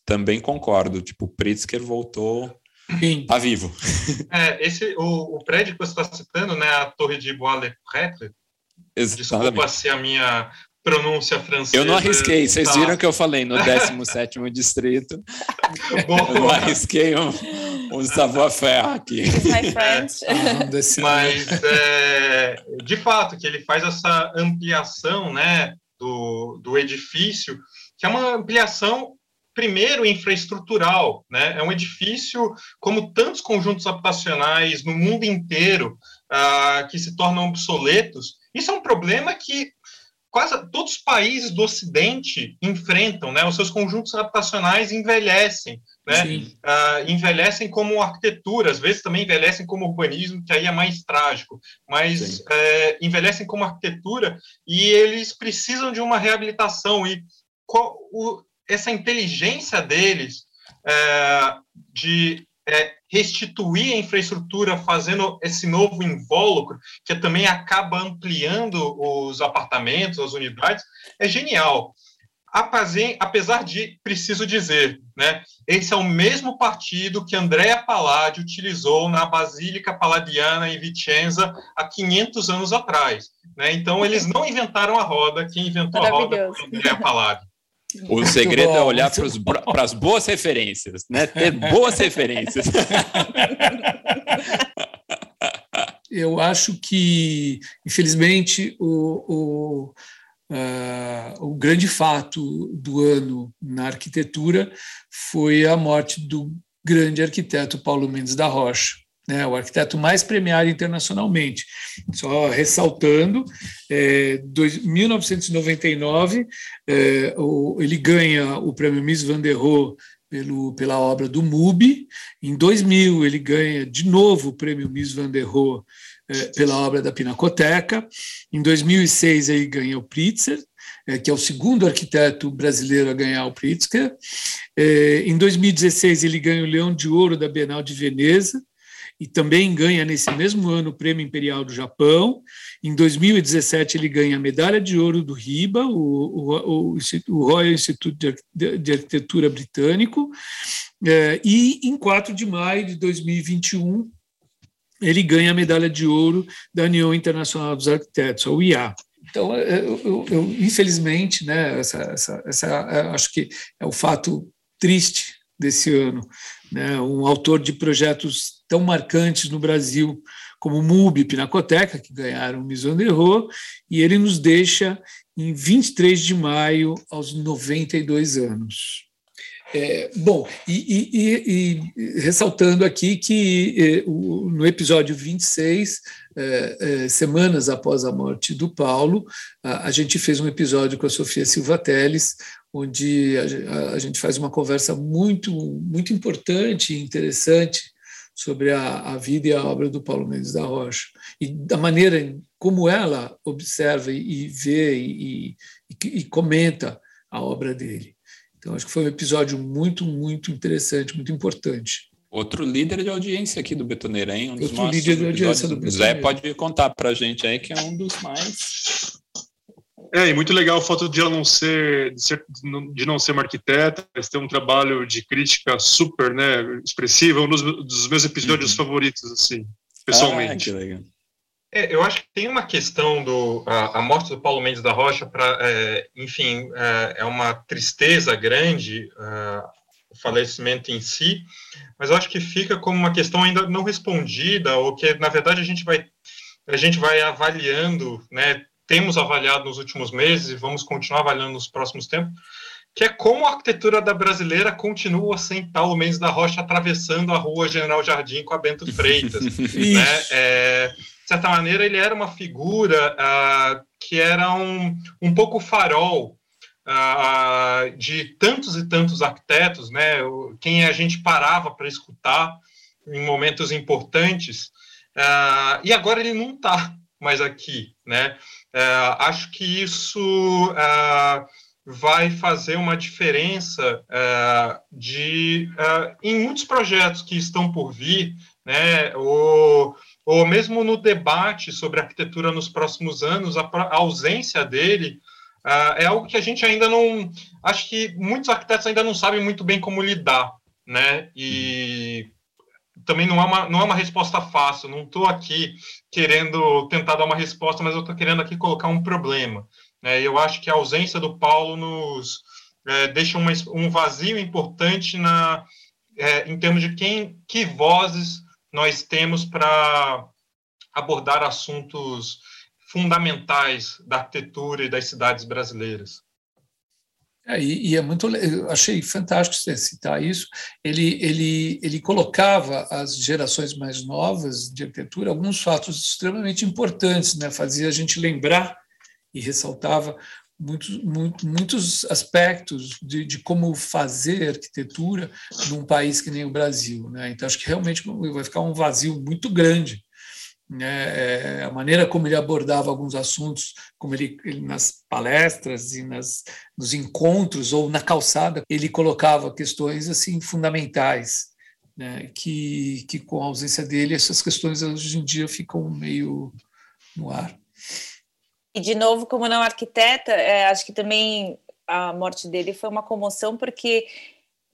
também concordo, tipo, o Pritzker voltou Sim. Tá vivo. É, esse, o, o prédio que você está citando, né, a Torre de Bois-le-Prêtre, desculpa se a minha pronúncia francesa. Eu não arrisquei, vocês tá. viram que eu falei no 17 distrito. eu não arrisquei um, um savoir-faire aqui. My friend. É, mas, é, de fato, que ele faz essa ampliação né, do, do edifício, que é uma ampliação primeiro infraestrutural, né? É um edifício como tantos conjuntos habitacionais no mundo inteiro uh, que se tornam obsoletos. Isso é um problema que quase todos os países do Ocidente enfrentam, né? Os seus conjuntos habitacionais envelhecem, né? Uh, envelhecem como arquitetura, às vezes também envelhecem como urbanismo, que aí é mais trágico, mas é, envelhecem como arquitetura e eles precisam de uma reabilitação e qual, o, essa inteligência deles é, de é, restituir a infraestrutura fazendo esse novo invólucro, que também acaba ampliando os apartamentos, as unidades, é genial. Apesar de, preciso dizer, né, esse é o mesmo partido que Andrea Palladio utilizou na Basílica Palladiana em Vicenza há 500 anos atrás. Né? Então, eles não inventaram a roda, quem inventou a roda foi Andrea Palladio. O segredo é olhar para as boas referências, né? Ter boas referências. Eu acho que, infelizmente, o, o, uh, o grande fato do ano na arquitetura foi a morte do grande arquiteto Paulo Mendes da Rocha né, o arquiteto mais premiado internacionalmente. Só ressaltando, é, dois, 1999 é, o, ele ganha o prêmio Miss Van der Rohe pelo, pela obra do MUBI. Em 2000 ele ganha de novo o prêmio Miss Van der Rohe é, pela obra da Pinacoteca. Em 2006 ele ganha o Pritzker, é, que é o segundo arquiteto brasileiro a ganhar o Pritzker. É, em 2016 ele ganha o Leão de Ouro da Bienal de Veneza e também ganha nesse mesmo ano o Prêmio Imperial do Japão. Em 2017 ele ganha a medalha de ouro do RIBA, o, o, o, o Royal Institute de, Arquitetura Britânico, é, e em 4 de maio de 2021 ele ganha a medalha de ouro da União Internacional dos Arquitetos, a UIA. Então, é, eu, eu, eu, infelizmente, né, essa, essa, essa, acho que é o fato triste desse ano. Né, um autor de projetos tão marcantes no Brasil como MUB e Pinacoteca, que ganharam o Mission de Rô, e ele nos deixa em 23 de maio, aos 92 anos. É, bom, e, e, e, ressaltando aqui que é, no episódio 26, é, é, semanas após a morte do Paulo, a, a, gente fez um episódio com a Sofia Silva Teles, onde a, a gente faz uma conversa muito, muito importante e interessante sobre a, a, vida e a obra do Paulo Mendes da Rocha e da maneira como ela observa e, e vê e, e, e, comenta a obra dele. Então, acho que foi um episódio muito, muito interessante, muito importante. Outro líder de audiência aqui do Betoneira, hein? Um dos Outro líder de audiência do Betoneira. Zé pode contar para a gente aí que é um dos mais é, e muito legal o fato de ela não ser de, ser, de não ser uma arquiteta, mas ter um trabalho de crítica super, né, expressivo, um dos, dos meus episódios uhum. favoritos, assim, pessoalmente. Ah, é, eu acho que tem uma questão do a, a morte do Paulo Mendes da Rocha para, é, enfim, é, é, uma tristeza grande é, o falecimento em si, mas eu acho que fica como uma questão ainda não respondida ou que na verdade a gente vai a gente vai avaliando, né, temos avaliado nos últimos meses e vamos continuar avaliando nos próximos tempos, que é como a arquitetura da brasileira continua sem Paulo Mendes da Rocha atravessando a rua General Jardim com a Bento Freitas. né? É, de certa maneira, ele era uma figura uh, que era um, um pouco farol uh, de tantos e tantos arquitetos, né? quem a gente parava para escutar em momentos importantes, uh, e agora ele não está mais aqui, né? É, acho que isso é, vai fazer uma diferença é, de, em muitos projetos que estão por vir, né, ou, ou mesmo no debate sobre arquitetura nos próximos anos, a, a ausência dele é algo que a gente ainda não. Acho que muitos arquitetos ainda não sabem muito bem como lidar, né? E também não é uma, não é uma resposta fácil. Não estou aqui querendo tentar dar uma resposta, mas eu estou querendo aqui colocar um problema. Né? Eu acho que a ausência do Paulo nos é, deixa uma, um vazio importante na, é, em termos de quem, que vozes nós temos para abordar assuntos fundamentais da arquitetura e das cidades brasileiras. É, e, e, é muito, eu achei fantástico você citar isso. Ele, ele, ele colocava as gerações mais novas de arquitetura alguns fatos extremamente importantes, né? Fazia a gente lembrar e ressaltava muitos, muito, muitos aspectos de, de, como fazer arquitetura num país que nem o Brasil. Né? Então, acho que realmente vai ficar um vazio muito grande. Né? É, a maneira como ele abordava alguns assuntos, como ele, ele nas palestras e nas, nos encontros ou na calçada, ele colocava questões assim fundamentais. Né, que, que com a ausência dele essas questões hoje em dia ficam meio no ar. E, de novo, como não arquiteta, é, acho que também a morte dele foi uma comoção, porque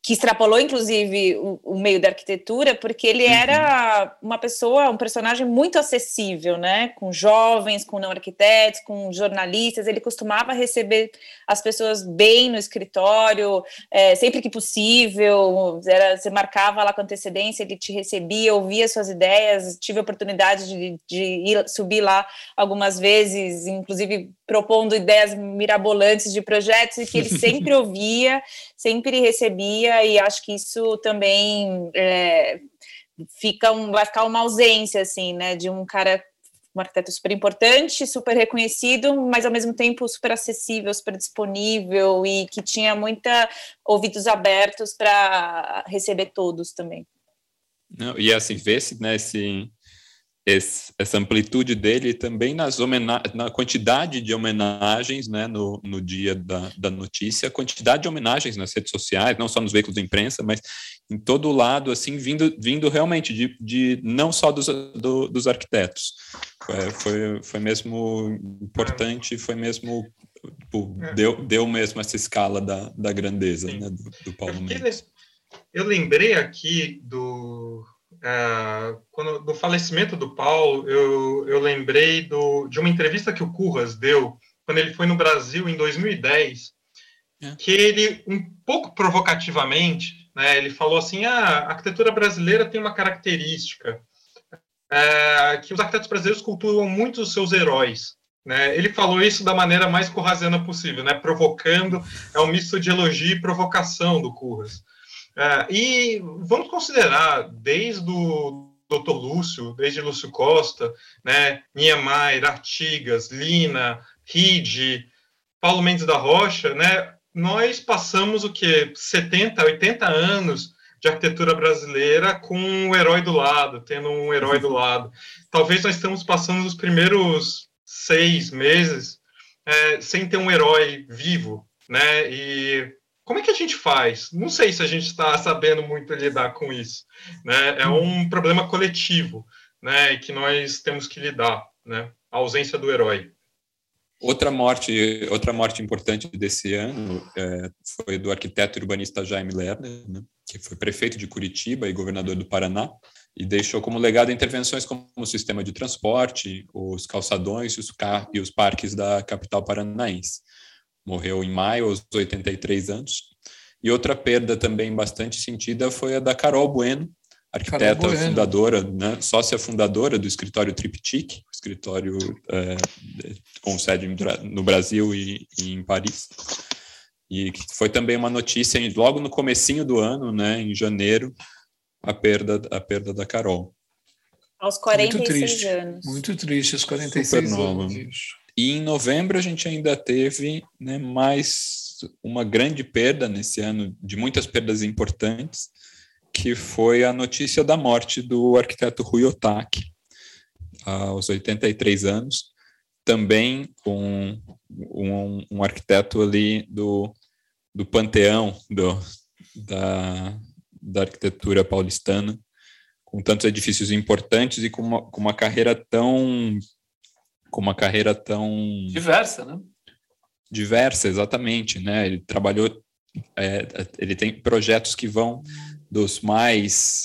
que extrapolou, inclusive, o, o, meio da arquitetura, porque ele uhum. era uma pessoa, um personagem muito acessível, né? Com jovens, com não arquitetos, com jornalistas. Ele costumava receber as pessoas bem no escritório, é, sempre que possível. Era, você marcava lá com antecedência, ele te recebia, ouvia suas ideias. Tive a oportunidade de, de ir subir lá algumas vezes, inclusive propondo ideias mirabolantes de projetos, e que ele sempre ouvia, sempre recebia e acho que isso também é, fica um, vai ficar uma ausência, assim, né, de um cara, um arquiteto super importante, super reconhecido, mas ao mesmo tempo super acessível, super disponível e que tinha muita ouvidos abertos para receber todos também. Não, e assim, vê-se, né, esse, esse, essa amplitude dele também nas na quantidade de homenagens né, no, no dia da, da notícia, quantidade de homenagens nas redes sociais, não só nos veículos de imprensa, mas em todo lado, assim, vindo, vindo realmente de, de não só dos, do, dos arquitetos. Foi, foi, foi mesmo importante, foi mesmo tipo, deu, deu mesmo essa escala da, da grandeza né, do, do Paulo Mendes. Eu lembrei aqui do é, quando, do falecimento do Paulo, eu, eu lembrei do, de uma entrevista que o Curras deu quando ele foi no Brasil em 2010, é. que ele, um pouco provocativamente, né, ele falou assim, ah, a arquitetura brasileira tem uma característica, é, que os arquitetos brasileiros cultuam muito os seus heróis. Né? Ele falou isso da maneira mais corrasiana possível, né? provocando, é um misto de elogio e provocação do Curras. É, e vamos considerar, desde o Dr. Lúcio, desde Lúcio Costa, né, Niemeyer, Artigas, Lina, Ride, Paulo Mendes da Rocha, né, nós passamos o que 70, 80 anos de arquitetura brasileira com um herói do lado, tendo um herói do lado. Talvez nós estamos passando os primeiros seis meses é, sem ter um herói vivo, né? E como é que a gente faz? Não sei se a gente está sabendo muito lidar com isso. Né? É um problema coletivo né? que nós temos que lidar, né? a ausência do herói. Outra morte, outra morte importante desse ano é, foi do arquiteto urbanista Jaime Lerner, né? que foi prefeito de Curitiba e governador do Paraná, e deixou como legado intervenções como o sistema de transporte, os calçadões os, e os parques da capital paranaense morreu em maio, aos 83 anos. E outra perda também bastante sentida foi a da Carol Bueno, arquiteta Carol bueno. fundadora, né, sócia fundadora do escritório Triptych, escritório é, com sede no Brasil e, e, em Paris. E foi também uma notícia logo no comecinho do ano, né, em janeiro, a perda, a perda da Carol. Aos 46 muito triste, anos. Muito triste, aos 46 Super anos. E em novembro a gente ainda teve né, mais uma grande perda nesse ano, de muitas perdas importantes, que foi a notícia da morte do arquiteto Rui Otaki, aos 83 anos, também um, um, um arquiteto ali do, do panteão do, da, da arquitetura paulistana, com tantos edifícios importantes e com uma, com uma carreira tão com uma carreira tão diversa, né? Diversa, exatamente, né? Ele trabalhou, é, ele tem projetos que vão dos mais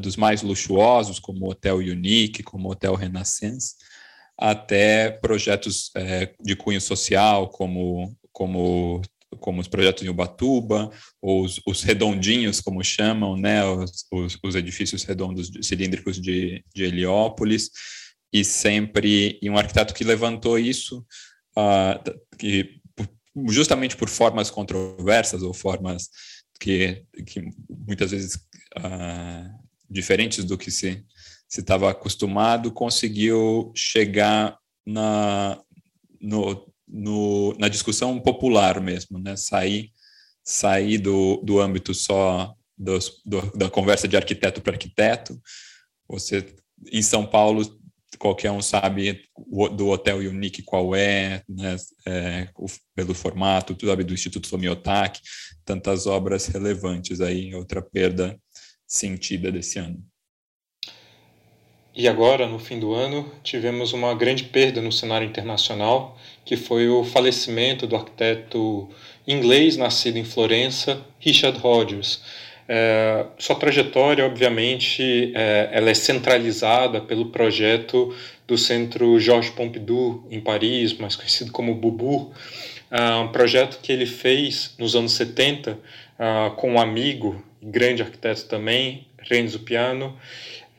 dos mais luxuosos, como o Hotel Unique, como o Hotel Renaissance, até projetos é, de cunho social, como como como os projetos em Ubatuba, ou os, os redondinhos, como chamam, né, os, os, os edifícios redondos cilíndricos de, de Heliópolis, e sempre e um arquiteto que levantou isso, uh, que justamente por formas controversas ou formas que, que muitas vezes uh, diferentes do que se estava acostumado, conseguiu chegar na, no, no, na discussão popular mesmo, né? sair, sair do, do âmbito só dos, do, da conversa de arquiteto para arquiteto. Você, em São Paulo, qualquer um sabe do Hotel Unique qual é, né, é, pelo formato, tudo sabe do Instituto Tomiotaki, tantas obras relevantes aí, outra perda sentida desse ano. E agora, no fim do ano, tivemos uma grande perda no cenário internacional, que foi o falecimento do arquiteto inglês nascido em Florença, Richard Rogers. É, sua trajetória, obviamente, é, ela é centralizada pelo projeto do Centro Georges Pompidou, em Paris, mais conhecido como Bubu, é um projeto que ele fez nos anos 70 é, com um amigo, grande arquiteto também, Renzo Piano,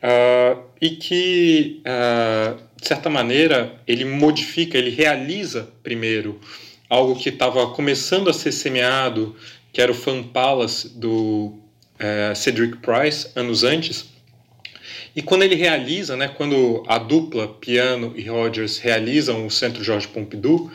uh, e que, uh, de certa maneira, ele modifica, ele realiza primeiro algo que estava começando a ser semeado, que era o Fan Palace do uh, Cedric Price, anos antes. E quando ele realiza, né, quando a dupla Piano e Rogers realizam o Centro Jorge Pompidou,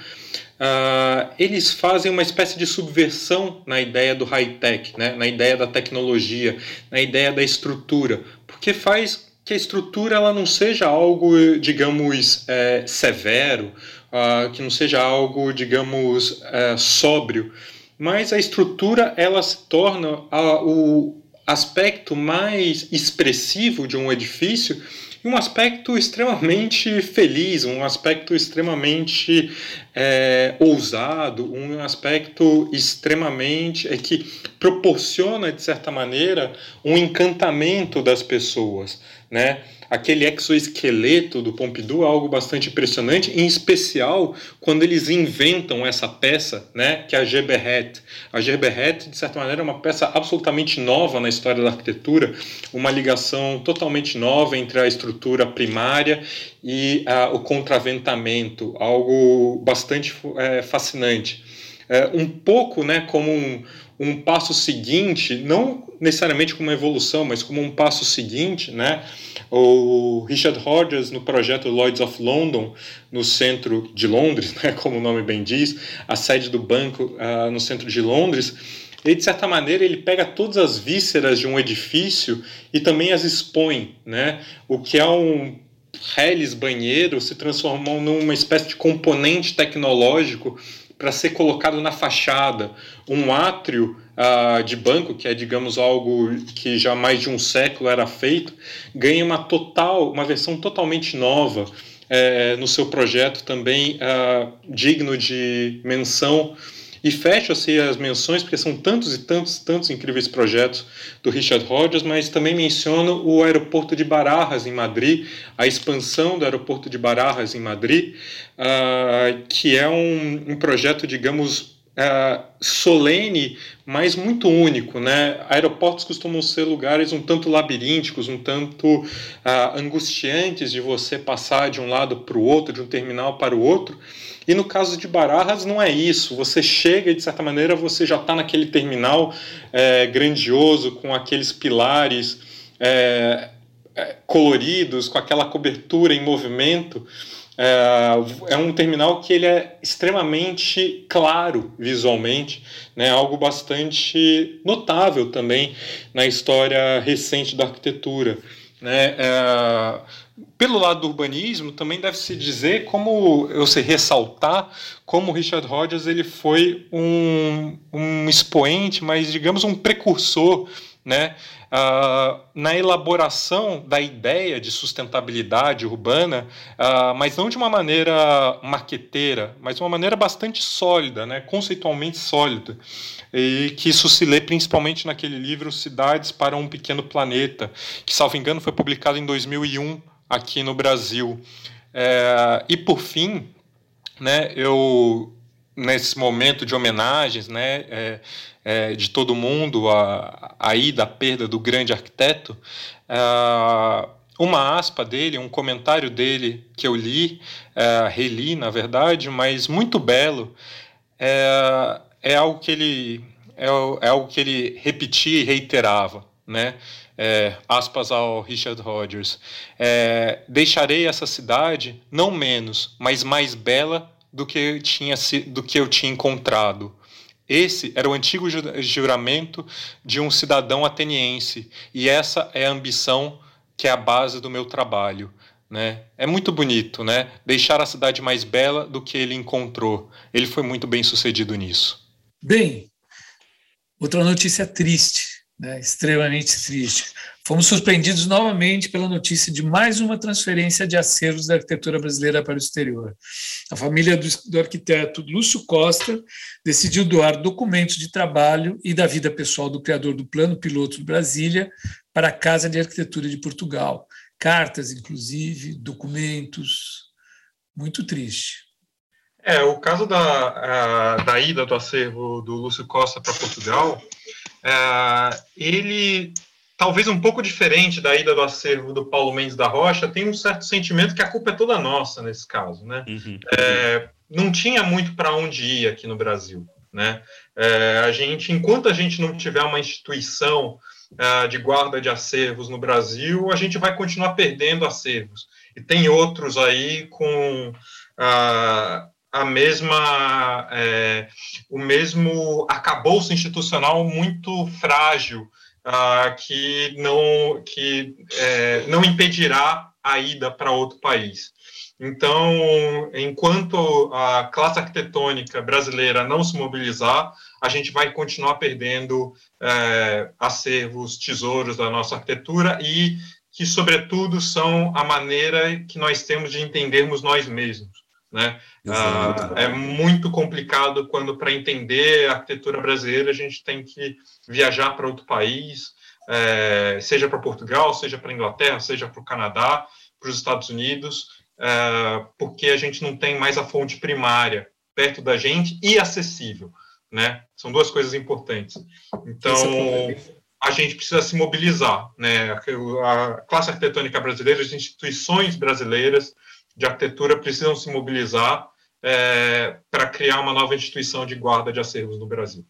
Uh, eles fazem uma espécie de subversão na ideia do high-tech, né? na ideia da tecnologia, na ideia da estrutura, porque faz que a estrutura ela não seja algo, digamos, é, severo, uh, que não seja algo, digamos, é, sóbrio, mas a estrutura ela se torna uh, o aspecto mais expressivo de um edifício e um aspecto extremamente feliz, um aspecto extremamente é, ousado, um aspecto extremamente é, que proporciona, de certa maneira, um encantamento das pessoas. Né? Aquele exoesqueleto do Pompidou é algo bastante impressionante, em especial quando eles inventam essa peça, né, que é a Geberret. A Geberret, de certa maneira, é uma peça absolutamente nova na história da arquitetura, uma ligação totalmente nova entre a estrutura primária e uh, o contraventamento, algo bastante é, fascinante. É, um pouco né, como um, um passo seguinte, não necessariamente como uma evolução, mas como um passo seguinte, né? O Richard Rogers, no projeto Lloyds of London, no centro de Londres, né, como o nome bem diz, a sede do banco uh, no centro de Londres, ele, de certa maneira, ele pega todas as vísceras de um edifício e também as expõe, né? O que é um reles banheiro se transformou numa espécie de componente tecnológico para ser colocado na fachada. Um átrio uh, de banco, que é, digamos, algo que já há mais de um século era feito, ganha uma total, uma versão totalmente nova é, no seu projeto também uh, digno de menção e fecho-se as menções, porque são tantos e tantos, tantos incríveis projetos do Richard Rogers, mas também menciono o aeroporto de Barajas, em Madrid, a expansão do aeroporto de Barajas, em Madrid, uh, que é um, um projeto, digamos, Uh, solene, mas muito único. Né? Aeroportos costumam ser lugares um tanto labirínticos, um tanto uh, angustiantes de você passar de um lado para o outro, de um terminal para o outro. E no caso de Barajas não é isso. Você chega e de certa maneira você já está naquele terminal é, grandioso com aqueles pilares é, coloridos, com aquela cobertura em movimento. É, é, um terminal que ele é extremamente claro visualmente, né, algo bastante notável também na história recente da arquitetura. Né, é, pelo lado do urbanismo, também deve-se dizer, como eu sei ressaltar, como Richard Rogers ele foi um, um expoente, mas digamos um precursor né, uh, na elaboração da ideia de sustentabilidade urbana, uh, mas não de uma maneira marqueteira, mas de uma maneira bastante sólida, né, conceitualmente sólida, e que isso se lê principalmente naquele livro Cidades para um Pequeno Planeta, que, salvo engano, foi publicado em 2001 aqui no Brasil. É, e por fim, né, eu nesse momento de homenagens, né, é, é, de todo mundo a, aí da perda do grande arquiteto, uma aspa dele, um comentário dele que eu li, é, reli na verdade, mas muito belo, é, é algo que ele é, é algo que ele repetia e reiterava, né? É, aspas ao Richard Rogers. É, deixarei essa cidade não menos, mas mais bela do que eu tinha, do que eu tinha encontrado. Esse era o antigo juramento de um cidadão ateniense, e essa é a ambição que é a base do meu trabalho. Né? É muito bonito, né? Deixar a cidade mais bela do que ele encontrou. Ele foi muito bem sucedido nisso. Bem, outra notícia triste, né? extremamente triste. Fomos surpreendidos novamente pela notícia de mais uma transferência de acervos da arquitetura brasileira para o exterior. A família do, do, arquiteto Lúcio Costa decidiu doar documentos de trabalho e da vida pessoal do criador do Plano Piloto de Brasília para a Casa de Arquitetura de Portugal. Cartas, inclusive, documentos. Muito triste. É, o caso da, a, da ida do acervo do Lúcio Costa para Portugal, é, ele talvez um pouco diferente da ida do acervo do Paulo Mendes da Rocha, tem um certo sentimento que a culpa é toda nossa nesse caso, né? Uhum. É, não tinha muito para onde ir aqui no Brasil, né? É, a gente, enquanto a gente não tiver uma instituição uh, de guarda de acervos no Brasil, a gente vai continuar perdendo acervos. E tem outros aí com uh, a mesma, é, o mesmo acabouço institucional muito frágil uh, que não que é, não impedirá a ida para outro país. Então, enquanto a classe arquitetônica brasileira não se mobilizar, a gente vai continuar perdendo é, acervos, tesouros da nossa arquitetura e que, sobretudo, são a maneira que nós temos de entendermos nós mesmos. Né? Ah, é muito complicado quando, para entender a arquitetura brasileira, a gente tem que viajar para outro país, é, seja para Portugal, seja para Inglaterra, seja para o Canadá, para os Estados Unidos, é, porque a gente não tem mais a fonte primária perto da gente e acessível. Né? São duas coisas importantes. Então, a gente precisa se mobilizar. Né? A classe arquitetônica brasileira, as instituições brasileiras, de arquitetura precisam se mobilizar é, para criar uma nova instituição de guarda de acervos no Brasil.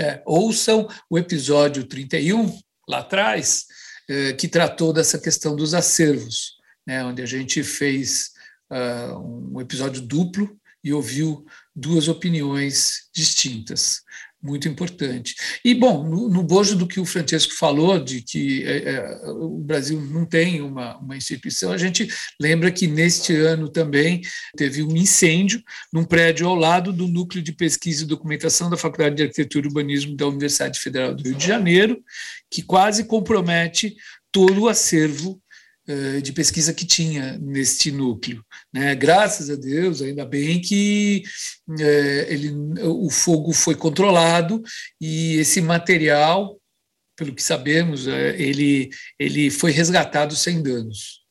É, ouçam o episódio 31, lá atrás, é, que tratou dessa questão dos acervos, né, onde a gente fez uh, um episódio duplo e ouviu duas opiniões distintas muito importante. E, bom, no, no bojo do que o Francesco falou, de que é, é, o Brasil não tem uma, uma instituição, a gente lembra que neste ano também teve um incêndio num prédio ao lado do Núcleo de Pesquisa e Documentação da Faculdade de Arquitetura e Urbanismo da Universidade Federal do Rio de Janeiro, que quase compromete todo o acervo de pesquisa que tinha neste núcleo. Né? Graças a Deus, ainda bem que é, ele, o fogo foi controlado e esse material, pelo que sabemos, é, ele, ele foi resgatado sem danos.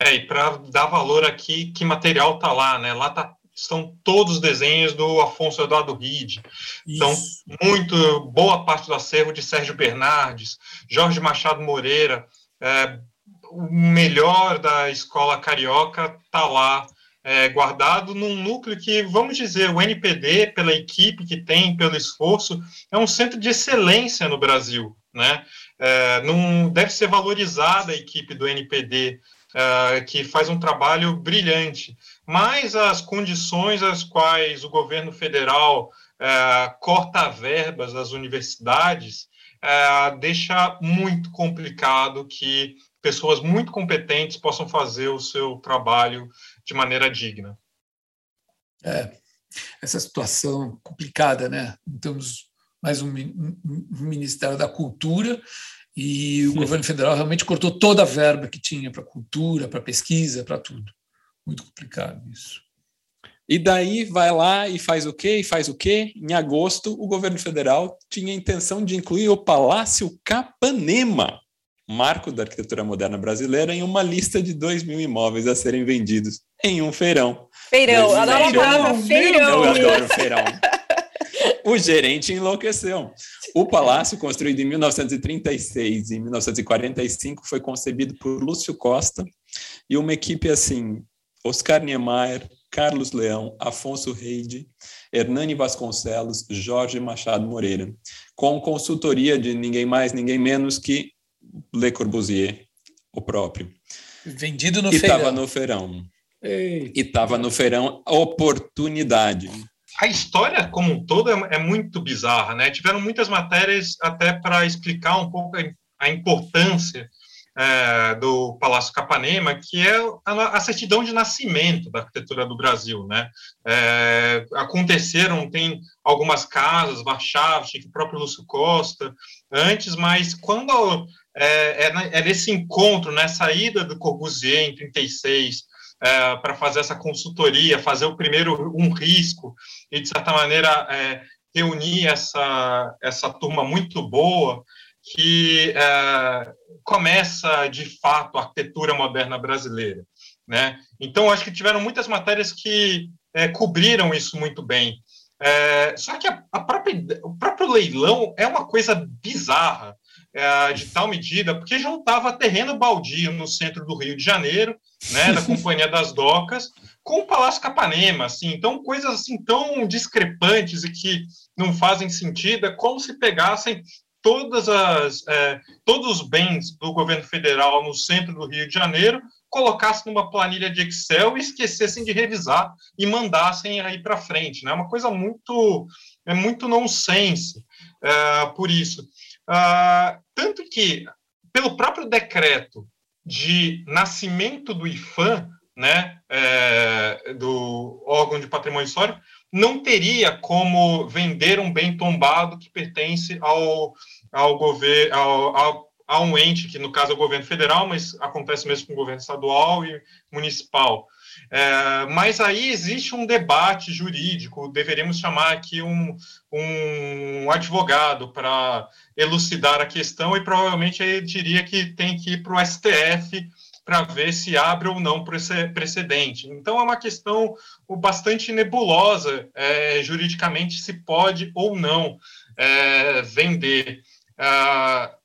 É, e para dar valor aqui, que material está lá, né? Lá tá, estão todos os desenhos do Afonso Eduardo Ride. Então, muito boa parte do acervo de Sérgio Bernardes, Jorge Machado Moreira, é, o melhor da escola carioca está lá é, guardado num núcleo que, vamos dizer, o NPD, pela equipe que tem, pelo esforço, é um centro de excelência no Brasil. Né? É, não deve ser valorizada a equipe do NPD, é, que faz um trabalho brilhante. Mas as condições às quais o governo federal é, corta verbas das universidades é, deixa muito complicado que pessoas muito competentes possam fazer o seu trabalho de maneira digna. É, essa situação complicada, né? Temos mais um, um Ministério da Cultura e o Sim. governo federal realmente cortou toda a verba que tinha para cultura, para pesquisa, para tudo. Muito complicado isso. E daí vai lá e faz o quê? E faz o quê? Em agosto, o governo federal tinha a intenção de incluir o Palácio Capanema, marco da arquitetura moderna brasileira, em uma lista de 2 mil imóveis a serem vendidos em um feirão. Feirão, adoro a palavra feirão. Eu adoro feirão. o gerente enlouqueceu. O palácio, construído em 1936 e 1945, foi concebido por Lúcio Costa e uma equipe assim: Oscar Niemeyer, Carlos Leão, Afonso Reide, Hernani Vasconcelos, Jorge Machado Moreira, com consultoria de ninguém mais, ninguém menos que Le Corbusier, o próprio. Vendido no e feirão. estava no feirão. Ei. E estava no feirão Oportunidade. A história como um todo é, é muito bizarra, né? Tiveram muitas matérias até para explicar um pouco a, a importância é, do Palácio Capanema, que é a, certidão de nascimento da arquitetura do Brasil, né? É, aconteceram, tem algumas casas, Warchavchik, o próprio Lúcio Costa, antes, mas quando é, é, é nesse encontro, nessa né, ida do Corbusier em 36, é, para fazer essa consultoria, fazer o primeiro um risco e, de certa maneira, é, reunir essa, essa turma muito boa que é, começa, de fato, a arquitetura moderna brasileira. Né? Então, acho que tiveram muitas matérias que é, cobriram isso muito bem. É, só que a, a própria, o próprio leilão é uma coisa bizarra, de tal medida, porque juntava terreno baldio no centro do Rio de Janeiro, né, da Companhia das Docas, com o Palácio Capanema, assim, então coisas assim tão discrepantes e que não fazem sentido, é como se pegassem todas as, é, todos os bens do governo federal no centro do Rio de Janeiro, colocassem numa planilha de Excel e esquecessem de revisar e mandassem aí para frente. Né? É uma coisa muito, é muito nonsense é, por isso. Uh, tanto que, pelo próprio decreto de nascimento do IFAM, né, é, do órgão de patrimônio histórico, não teria como vender um bem tombado que pertence ao, ao governo, ao, ao, a um ente, que no caso é o governo federal, mas acontece mesmo com o governo estadual e municipal. É, mas aí existe um debate jurídico, deveríamos chamar aqui um, um advogado para elucidar a questão, e provavelmente ele diria que tem que ir para o STF para ver se abre ou não precedente. Então, é uma questão bastante nebulosa, é, juridicamente, se pode ou não é, vender. Ah,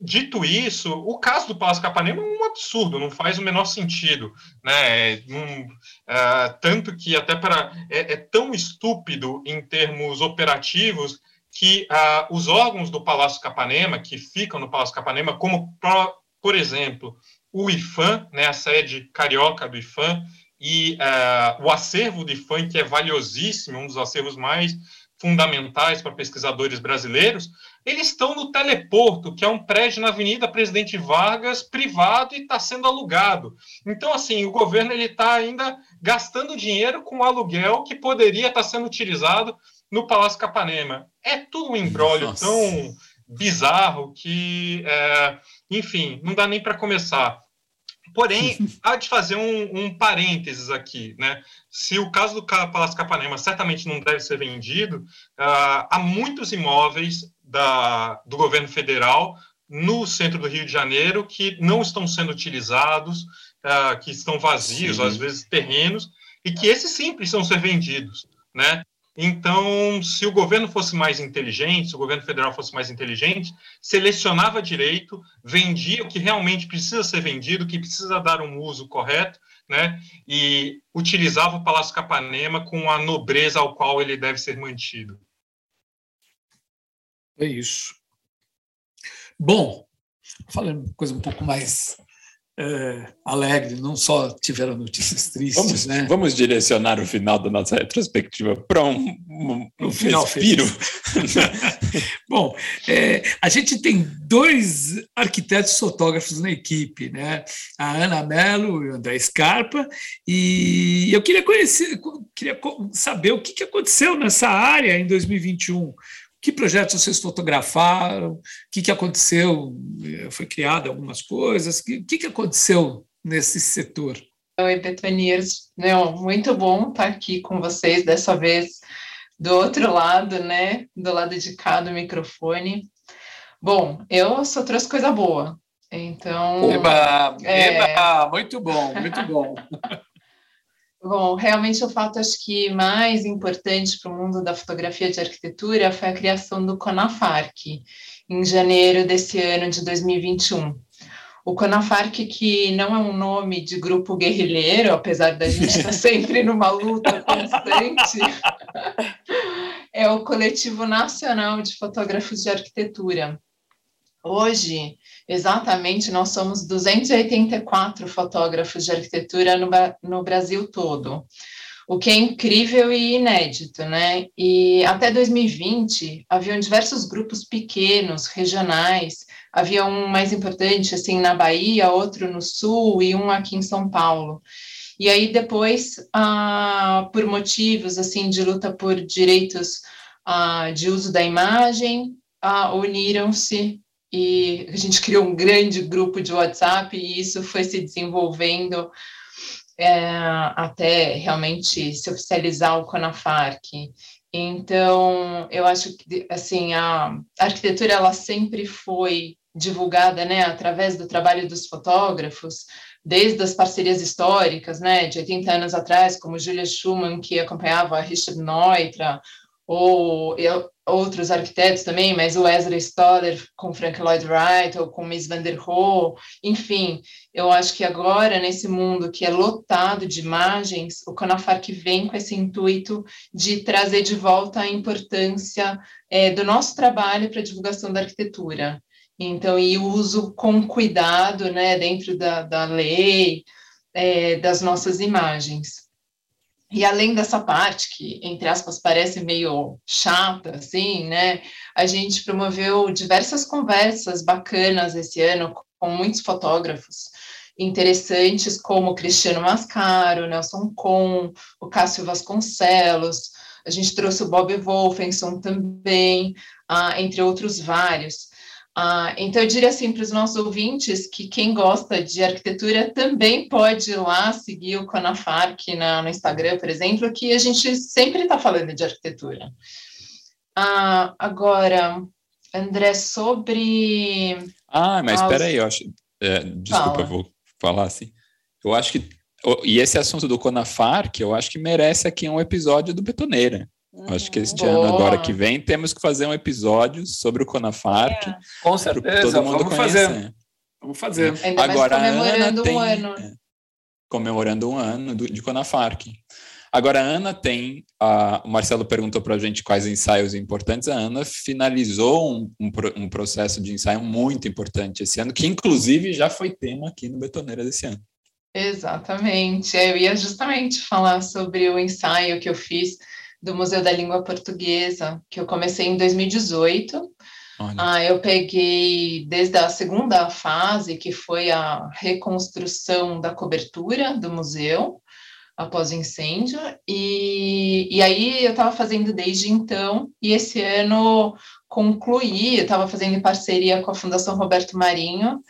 dito isso, o caso do Palácio Capanema é um absurdo, não faz o menor sentido. Né? Um, uh, tanto que até para é, é, tão estúpido em termos operativos que uh, os órgãos do Palácio Capanema, que ficam no Palácio Capanema, como, por, por exemplo, o IFAM, né, a sede carioca do IFAM, e uh, o acervo do IFAM, que é valiosíssimo, um dos acervos mais fundamentais para pesquisadores brasileiros, eles estão no Teleporto, que é um prédio na Avenida Presidente Vargas, privado e está sendo alugado. Então, assim, o governo ele está ainda gastando dinheiro com aluguel que poderia estar tá sendo utilizado no Palácio Capanema. É tudo um embrólio tão bizarro que, é, enfim, não dá nem para começar. Porém, há de fazer um, um, parênteses aqui, né? Se o caso do Palácio Capanema certamente não deve ser vendido, uh, há muitos imóveis da, do governo federal no centro do Rio de Janeiro que não estão sendo utilizados, uh, que estão vazios, sim. às vezes terrenos, e que esses sim precisam ser vendidos, né? Então, se o governo fosse mais inteligente, se o governo federal fosse mais inteligente, selecionava direito, vendia o que realmente precisa ser vendido, que precisa dar um uso correto, né? E utilizava o Palácio Capanema com a nobreza ao qual ele deve ser mantido. É isso. Bom, falando uma coisa um pouco mais é, alegre, não só tiveram notícias tristes. Vamos, né? vamos direcionar o final da nossa retrospectiva para um, um, um final respiro. Bom, é, a gente tem dois arquitetos fotógrafos na equipe, né? A Ana Mello e o André Scarpa, e eu queria conhecer, queria saber o que aconteceu nessa área em 2021 que projetos vocês fotografaram? O que, que aconteceu? Foi criado algumas coisas? O que, que aconteceu nesse setor? Oi, Betoniers. muito bom estar aqui com vocês, dessa vez do outro lado, né? Do lado de cá do microfone. Bom, eu só trouxe coisa boa. Então. Eba, é... eba, muito bom, muito bom. Bom, realmente o fato acho que mais importante para o mundo da fotografia de arquitetura foi a criação do CONAFARC, em janeiro desse ano de 2021. O Conafarc, que não é um nome de grupo guerrilheiro, apesar da gente estar sempre numa luta constante, é o Coletivo Nacional de Fotógrafos de Arquitetura. Hoje, exatamente, nós somos 284 fotógrafos de arquitetura no, no Brasil todo o que é incrível e inédito, né? E até 2020 haviam diversos grupos pequenos, regionais, havia um mais importante assim na Bahia, outro no Sul e um aqui em São Paulo. E aí depois, ah, por motivos assim de luta por direitos ah, de uso da imagem, ah, uniram-se e a gente criou um grande grupo de WhatsApp e isso foi se desenvolvendo é, até realmente se oficializar o CONAFARC. Então, eu acho que assim a arquitetura ela sempre foi divulgada, né, através do trabalho dos fotógrafos, desde as parcerias históricas, né, de 80 anos atrás, como Julia Schumann, que acompanhava Richard Neutra, ou eu, outros arquitetos também, mas o Wesley Stoller com Frank Lloyd Wright ou com Miss Van der Rohe, enfim, eu acho que agora, nesse mundo que é lotado de imagens, o Conafarc vem com esse intuito de trazer de volta a importância é, do nosso trabalho para a divulgação da arquitetura. Então, e o uso com cuidado, né, dentro da, da lei, é, das nossas imagens. E além dessa parte, que, entre aspas, parece meio chata, assim, né? A gente promoveu diversas conversas bacanas esse ano com muitos fotógrafos interessantes, como Cristiano Mascaro, Nelson Con, o Cássio Vasconcelos, a gente trouxe o Bob Wolfenson também, ah, entre outros vários. Ah, então, eu diria assim para os nossos ouvintes que quem gosta de arquitetura também pode ir lá seguir o Conafarc na, no Instagram, por exemplo, que a gente sempre está falando de arquitetura. Ah, agora, André, sobre. Ah, mas espera aí, eu acho. É, desculpa, Fala. eu vou falar assim. Eu acho que. E esse assunto do Conafarc, eu acho que merece aqui um episódio do Betoneira. Acho que este Boa. ano, agora que vem, temos que fazer um episódio sobre o Conafarc. É. Com certeza, todo mundo vamos conhecer. fazer. Vamos fazer. Ainda agora, comemorando tem, um ano. É, comemorando um ano do, de Conafarc. Agora, a Ana tem. A, o Marcelo perguntou para a gente quais ensaios importantes. A Ana finalizou um, um, um, processo de ensaio muito importante esse ano, que inclusive já foi tema aqui no Betoneira desse ano. Exatamente. Eu ia justamente falar sobre o ensaio que eu fiz do Museu da Língua Portuguesa, que eu comecei em 2018. Ah, eu peguei desde a segunda fase, que foi a reconstrução da cobertura do museu após o incêndio, e, e aí eu estava fazendo desde então, e esse ano concluí, eu estava fazendo em parceria com a Fundação Roberto Marinho,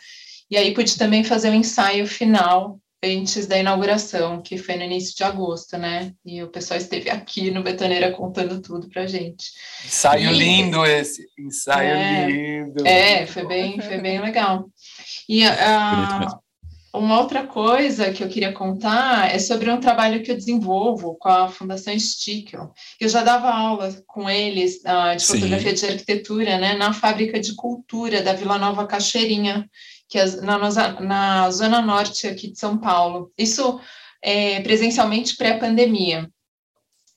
e aí pude também fazer o ensaio final antes da inauguração, que foi no início de agosto, né? E o pessoal esteve aqui no Betoneira contando tudo pra gente. Ensaio e... lindo esse, ensaio é, lindo. É, foi bem, foi bem legal. E uh, uma outra coisa que eu queria contar é sobre um trabalho que eu desenvolvo com a Fundação Stickel. Eu já dava aula com eles uh, de fotografia Sim. de arquitetura, né, na fábrica de cultura da Vila Nova Cachoeirinha, que é na, na zona norte aqui de São Paulo. Isso é, presencialmente pré-pandemia.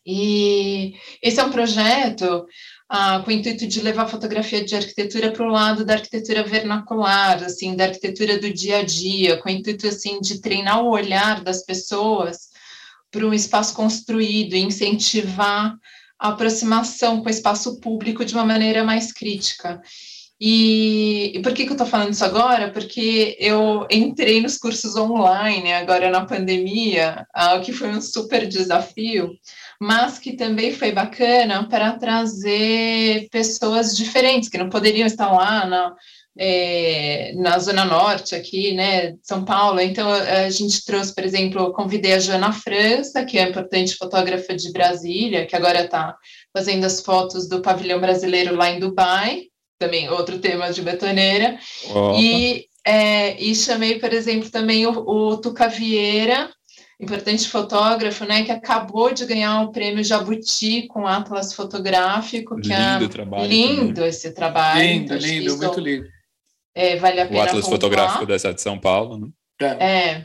E esse é um projeto ah, com o intuito de levar fotografia de arquitetura para o lado da arquitetura vernacular, assim, da arquitetura do dia a dia, com o intuito assim de treinar o olhar das pessoas para um espaço construído, incentivar a aproximação com o espaço público de uma maneira mais crítica. E, e por que, que eu estou falando isso agora? Porque eu entrei nos cursos online agora na pandemia, o que foi um super desafio, mas que também foi bacana para trazer pessoas diferentes, que não poderiam estar lá na, é, na Zona Norte, aqui, né, São Paulo. Então, a gente trouxe, por exemplo, convidei a Joana França, que é importante fotógrafa de Brasília, que agora está fazendo as fotos do pavilhão brasileiro lá em Dubai, também outro tema de betoneira. E, é, e chamei, por exemplo, também o, o Tuca Vieira, importante fotógrafo, né, que acabou de ganhar o prêmio Jabuti com Atlas Fotográfico, que lindo é trabalho lindo também. esse trabalho. Lindo, lindo, muito lindo. é, vale a pena. O Atlas Fotográfico da cidade de São Paulo, né? É.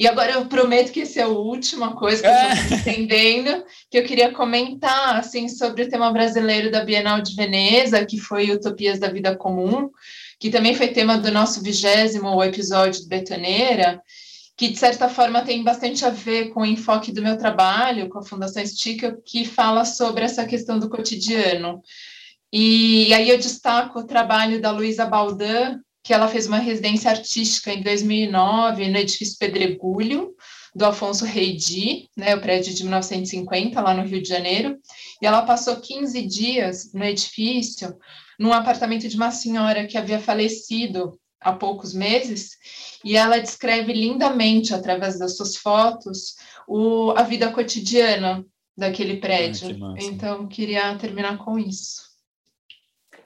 E agora eu prometo que esse é a última coisa que eu estou é. entendendo, que eu queria comentar assim sobre o tema brasileiro da Bienal de Veneza, que foi Utopias da Vida Comum, que também foi tema do nosso vigésimo episódio do Betoneira, que de certa forma tem bastante a ver com o enfoque do meu trabalho, com a Fundação Estica, que fala sobre essa questão do cotidiano. E aí eu destaco o trabalho da Luísa Baldan, que ela fez uma residência artística em 2009 no edifício Pedregulho, do Afonso Reidi, né, o prédio de 1950, lá no Rio de Janeiro, e ela passou 15 dias no edifício, num apartamento de uma senhora que havia falecido há poucos meses, e ela descreve lindamente, através das suas fotos, o, a vida cotidiana daquele prédio. Ah, que então, queria terminar com isso.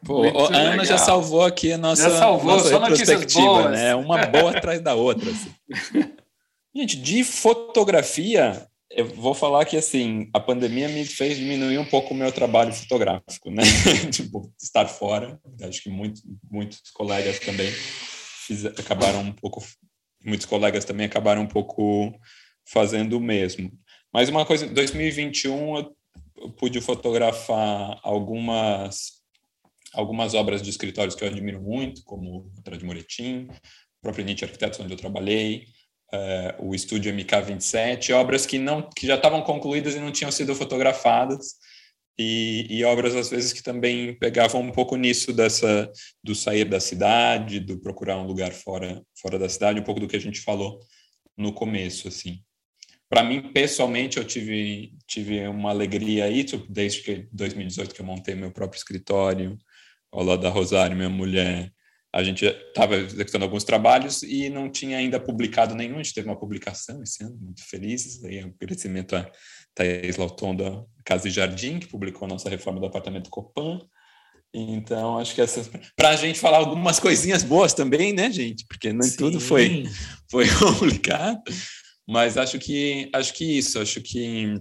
Pô, a Ana já salvou aqui a nossa, já salvou, nossa retrospectiva, né? Uma boa atrás da outra. Assim. Gente, de fotografia, eu vou falar que assim, a pandemia me fez diminuir um pouco o meu trabalho fotográfico, né? tipo, estar fora. Acho que muito, muitos colegas também fiz, acabaram um pouco, muitos colegas também acabaram um pouco fazendo o mesmo. Mas uma coisa, em 2021 eu pude fotografar algumas algumas obras de escritórios que eu admiro muito, como a de Moretim, o próprio Nietzsche Arquitetos, onde eu trabalhei, uh, o estúdio MK27, obras que não que já estavam concluídas e não tinham sido fotografadas, e, e, obras às vezes que também pegavam um pouco nisso dessa do sair da cidade, do procurar um lugar fora fora da cidade, um pouco do que a gente falou no começo, assim. Para mim pessoalmente eu tive tive uma alegria aí desde que 2018 que eu montei meu próprio escritório ao lado da Rosário, minha mulher, a gente estava executando alguns trabalhos e não tinha ainda publicado nenhum. A gente teve uma publicação esse ano, muito felizes. Aí, agradecimento a Thais Lauton da Casa e Jardim, que publicou a nossa reforma do apartamento Copan. Então, acho que essa. Para a gente falar algumas coisinhas boas também, né, gente? Porque nem Sim. tudo foi, foi complicado. Mas acho que, acho que isso, acho que.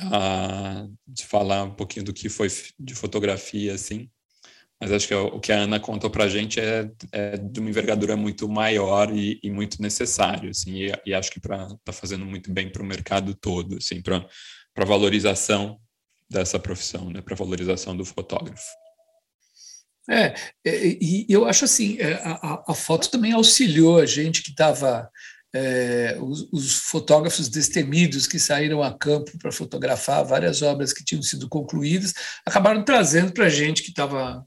Ah, de falar um pouquinho do que foi de fotografia, assim, mas acho que o que a Ana contou para a gente é, é, de uma envergadura muito maior e, e muito necessário, assim, e, e acho que está fazendo muito bem para o mercado todo, assim, para a valorização dessa profissão, né, para valorização do fotógrafo. É, é, e eu acho assim, é, a, a foto também auxiliou a gente que estava é, os, os, fotógrafos destemidos que saíram a campo para fotografar várias obras que tinham sido concluídas, acabaram trazendo para a gente que estava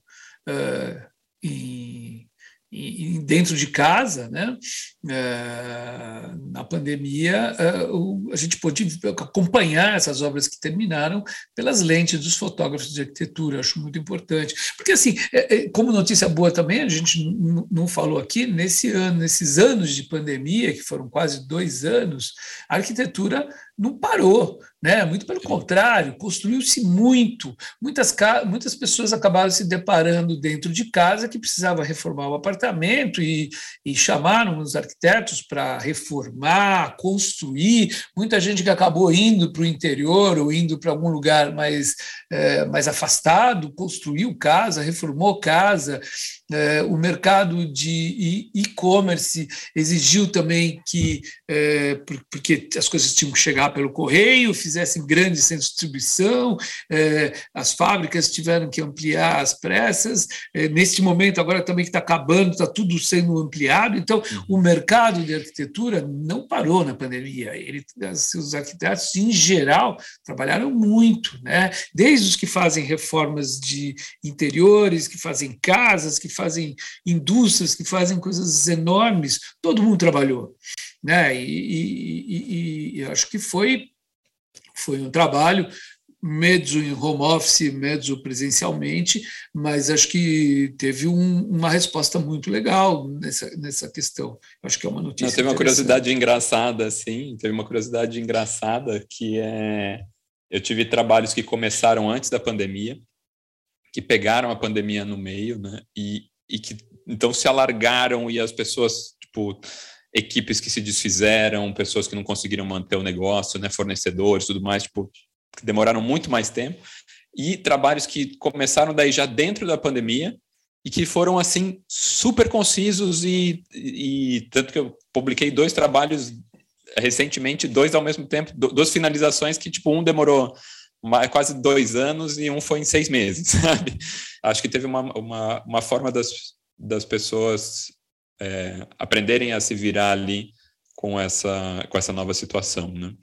uh, e, e, dentro de casa, né? Uh, na pandemia, uh, a gente pôde acompanhar essas obras que terminaram pelas lentes dos fotógrafos de arquitetura, acho muito importante. Porque, assim, é, é, como notícia boa também, a gente não falou aqui, nesse ano, nesses anos de pandemia, que foram quase dois anos, a arquitetura não parou, né? Muito pelo contrário, construiu-se muito. Muitas, muitas pessoas acabaram se deparando dentro de casa que precisava reformar o apartamento e, e chamaram os arquitetos para reformar, construir. Muita gente que acabou indo para o interior ou indo para algum lugar mais, é, mais afastado, construiu casa, reformou casa. É, o mercado de e-commerce exigiu também que, é, porque as coisas tinham que chegar pelo correio, fizessem grandes centros de distribuição, é, as fábricas tiveram que ampliar as pressas. É, neste momento, agora também que está acabando, está tudo sendo ampliado. Então, uhum. o mercado de arquitetura não parou na pandemia. Ele, os arquitetos, em geral, trabalharam muito, né? desde os que fazem reformas de interiores, que fazem casas, que fazem indústrias, que fazem coisas enormes, todo mundo trabalhou. Né? E, e, e, e acho que foi, foi um trabalho mezzo em home office, mezzo presencialmente, mas acho que teve um, uma resposta muito legal nessa, nessa questão. Acho que é uma notícia. Não, teve uma curiosidade engraçada, sim, teve uma curiosidade engraçada que é. Eu tive trabalhos que começaram antes da pandemia, que pegaram a pandemia no meio, né? E, e que então se alargaram e as pessoas, tipo, equipes que se desfizeram, pessoas que não conseguiram manter o negócio, né, fornecedores, tudo mais, tipo, demoraram muito mais tempo, e trabalhos que começaram daí já dentro da pandemia e que foram assim super concisos e, e tanto que eu publiquei dois trabalhos recentemente, dois ao mesmo tempo, duas finalizações que tipo um demorou quase dois anos e um foi em seis meses, sabe? Acho que teve uma, uma, uma forma das, das pessoas é, aprenderem a se virar ali com essa, com essa nova situação, né?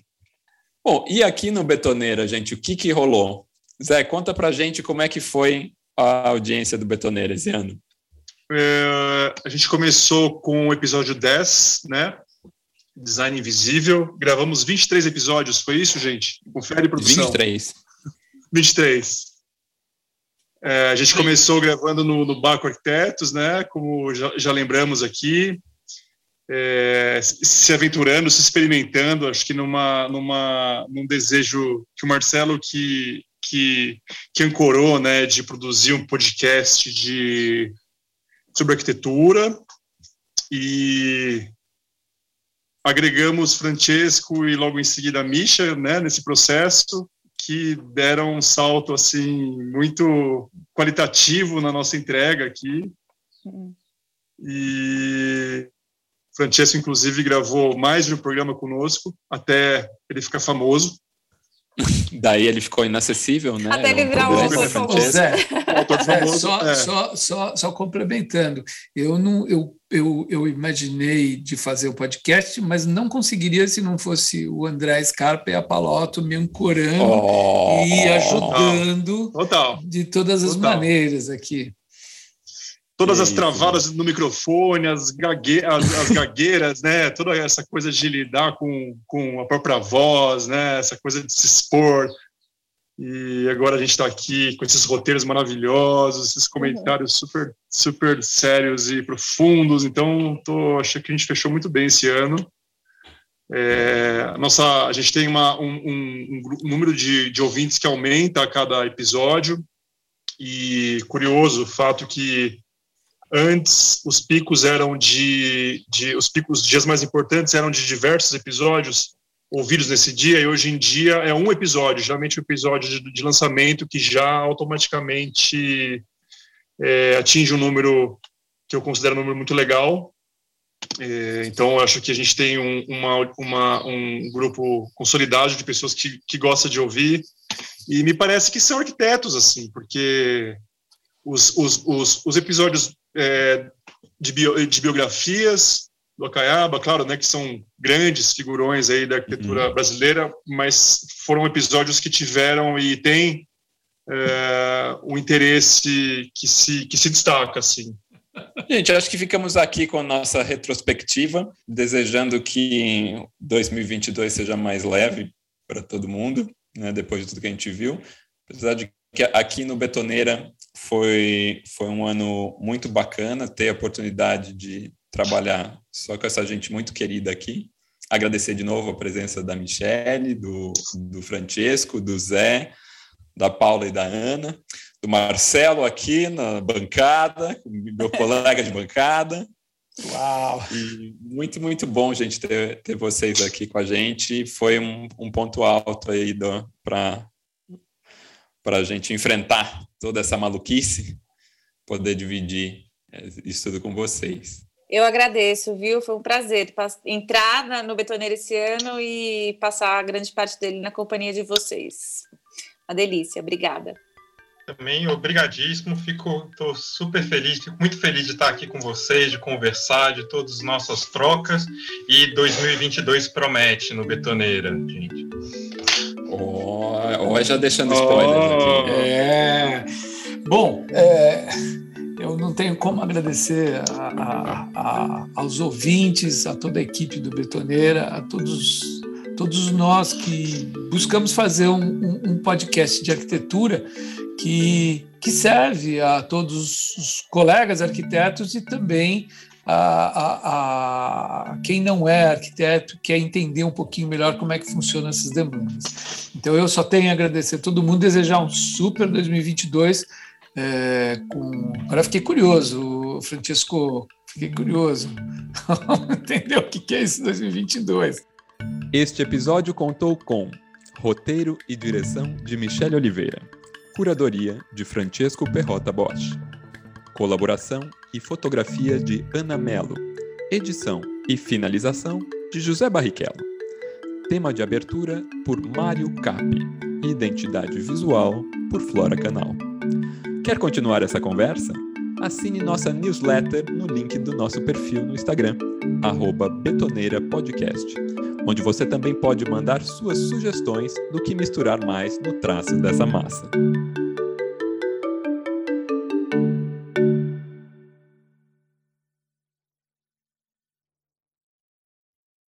Bom, e aqui no Betoneira, gente, o que que rolou? Zé, conta pra gente como é que foi a audiência do Betoneira esse ano? É, a gente começou com o episódio 10, né? Design Invisível. Gravamos 23 episódios, foi isso, gente? Confere produção. 23. 23. É, a gente começou gravando no, no Baco Arquitetos, né? Como já, já lembramos aqui. É, se aventurando, se experimentando, acho que numa, numa, num desejo que o Marcelo, que que, que ancorou, né, de produzir um podcast de, sobre arquitetura. E agregamos Francesco e logo em seguida a Misha, né, nesse processo, que deram um salto, assim, muito qualitativo na nossa entrega aqui. Uhum. E Francesco, inclusive, gravou mais de um programa conosco, até ele ficar famoso. Daí ele ficou inacessível, né? Até ele virar um autor famoso. Zé, Zé, só, é. só, só, só complementando, eu não, eu, eu, eu imaginei de fazer o podcast, mas não conseguiria se não fosse o André Scarpa e a Paloto me ancorando oh, e ajudando total, de todas as total. maneiras aqui todas as travadas no microfone, as, gague, as, as gagueiras, né? Toda essa coisa de lidar com, com a própria voz, né? Essa coisa de se expor. E agora a gente está aqui com esses roteiros maravilhosos, esses comentários super, super sérios e profundos. Então, tô, achei que a gente fechou muito bem esse ano. É, nossa, a gente tem uma, um, um, um número de, de ouvintes que aumenta a cada episódio. E curioso o fato que Antes, os picos eram de, de os picos dias mais importantes eram de diversos episódios ouvidos nesse dia e hoje em dia é um episódio, geralmente um episódio de, de lançamento que já automaticamente é, atinge um número que eu considero um número muito legal. É, então, acho que a gente tem um, uma, uma, um grupo consolidado de pessoas que, que gosta de ouvir e me parece que são arquitetos, assim, porque os, os, os, os episódios é, de, bio, de, biografias do Acaiaba, claro, né, que são grandes figurões aí da arquitetura uhum. brasileira, mas foram episódios que tiveram e têm é, um interesse que se, que se destaca, assim. Gente, acho que ficamos aqui com a nossa retrospectiva, desejando que 2022 seja mais leve para todo mundo, né, depois de tudo que a gente viu. Apesar de que aqui no Betoneira foi, foi um ano muito bacana ter a oportunidade de trabalhar só com essa gente muito querida aqui. Agradecer de novo a presença da Michele, do, do Francesco, do Zé, da Paula e da Ana, do Marcelo aqui na bancada, meu colega de bancada. Uau! E muito, muito bom, gente, ter, ter vocês aqui com a gente. Foi um, um ponto alto aí para a gente enfrentar toda essa maluquice, poder dividir é, isso tudo com vocês. Eu agradeço, viu? Foi um prazer entrar no Betoneiro esse ano e passar grande parte dele na companhia de vocês. Uma delícia, obrigada. Também obrigadíssimo, fico tô super feliz, fico muito feliz de estar aqui com vocês, de conversar, de todas as nossas trocas e 2022 promete no Betoneira, gente. Ó, oh, já deixando spoilers oh, aqui. É. Bom, é, eu não tenho como agradecer a, a, a, aos ouvintes, a toda a equipe do Betoneira, a todos, todos nós que buscamos fazer um, um, um podcast de arquitetura que, que serve a todos os colegas arquitetos e também a, a, a, quem não é arquiteto quer entender um pouquinho melhor como é que funcionam essas demandas. Então eu só tenho a agradecer a todo mundo, desejar um super 2022. É, com... Agora fiquei curioso, Francisco, fiquei curioso. Entendeu o que é esse 2022? Este episódio contou com roteiro e direção de Michele Oliveira, curadoria de Francesco Perrota Bosch Colaboração e fotografia de Ana Melo. Edição e finalização de José Barrichello. Tema de abertura por Mário Capi. Identidade visual por Flora Canal. Quer continuar essa conversa? Assine nossa newsletter no link do nosso perfil no Instagram, betoneirapodcast, onde você também pode mandar suas sugestões do que misturar mais no traço dessa massa.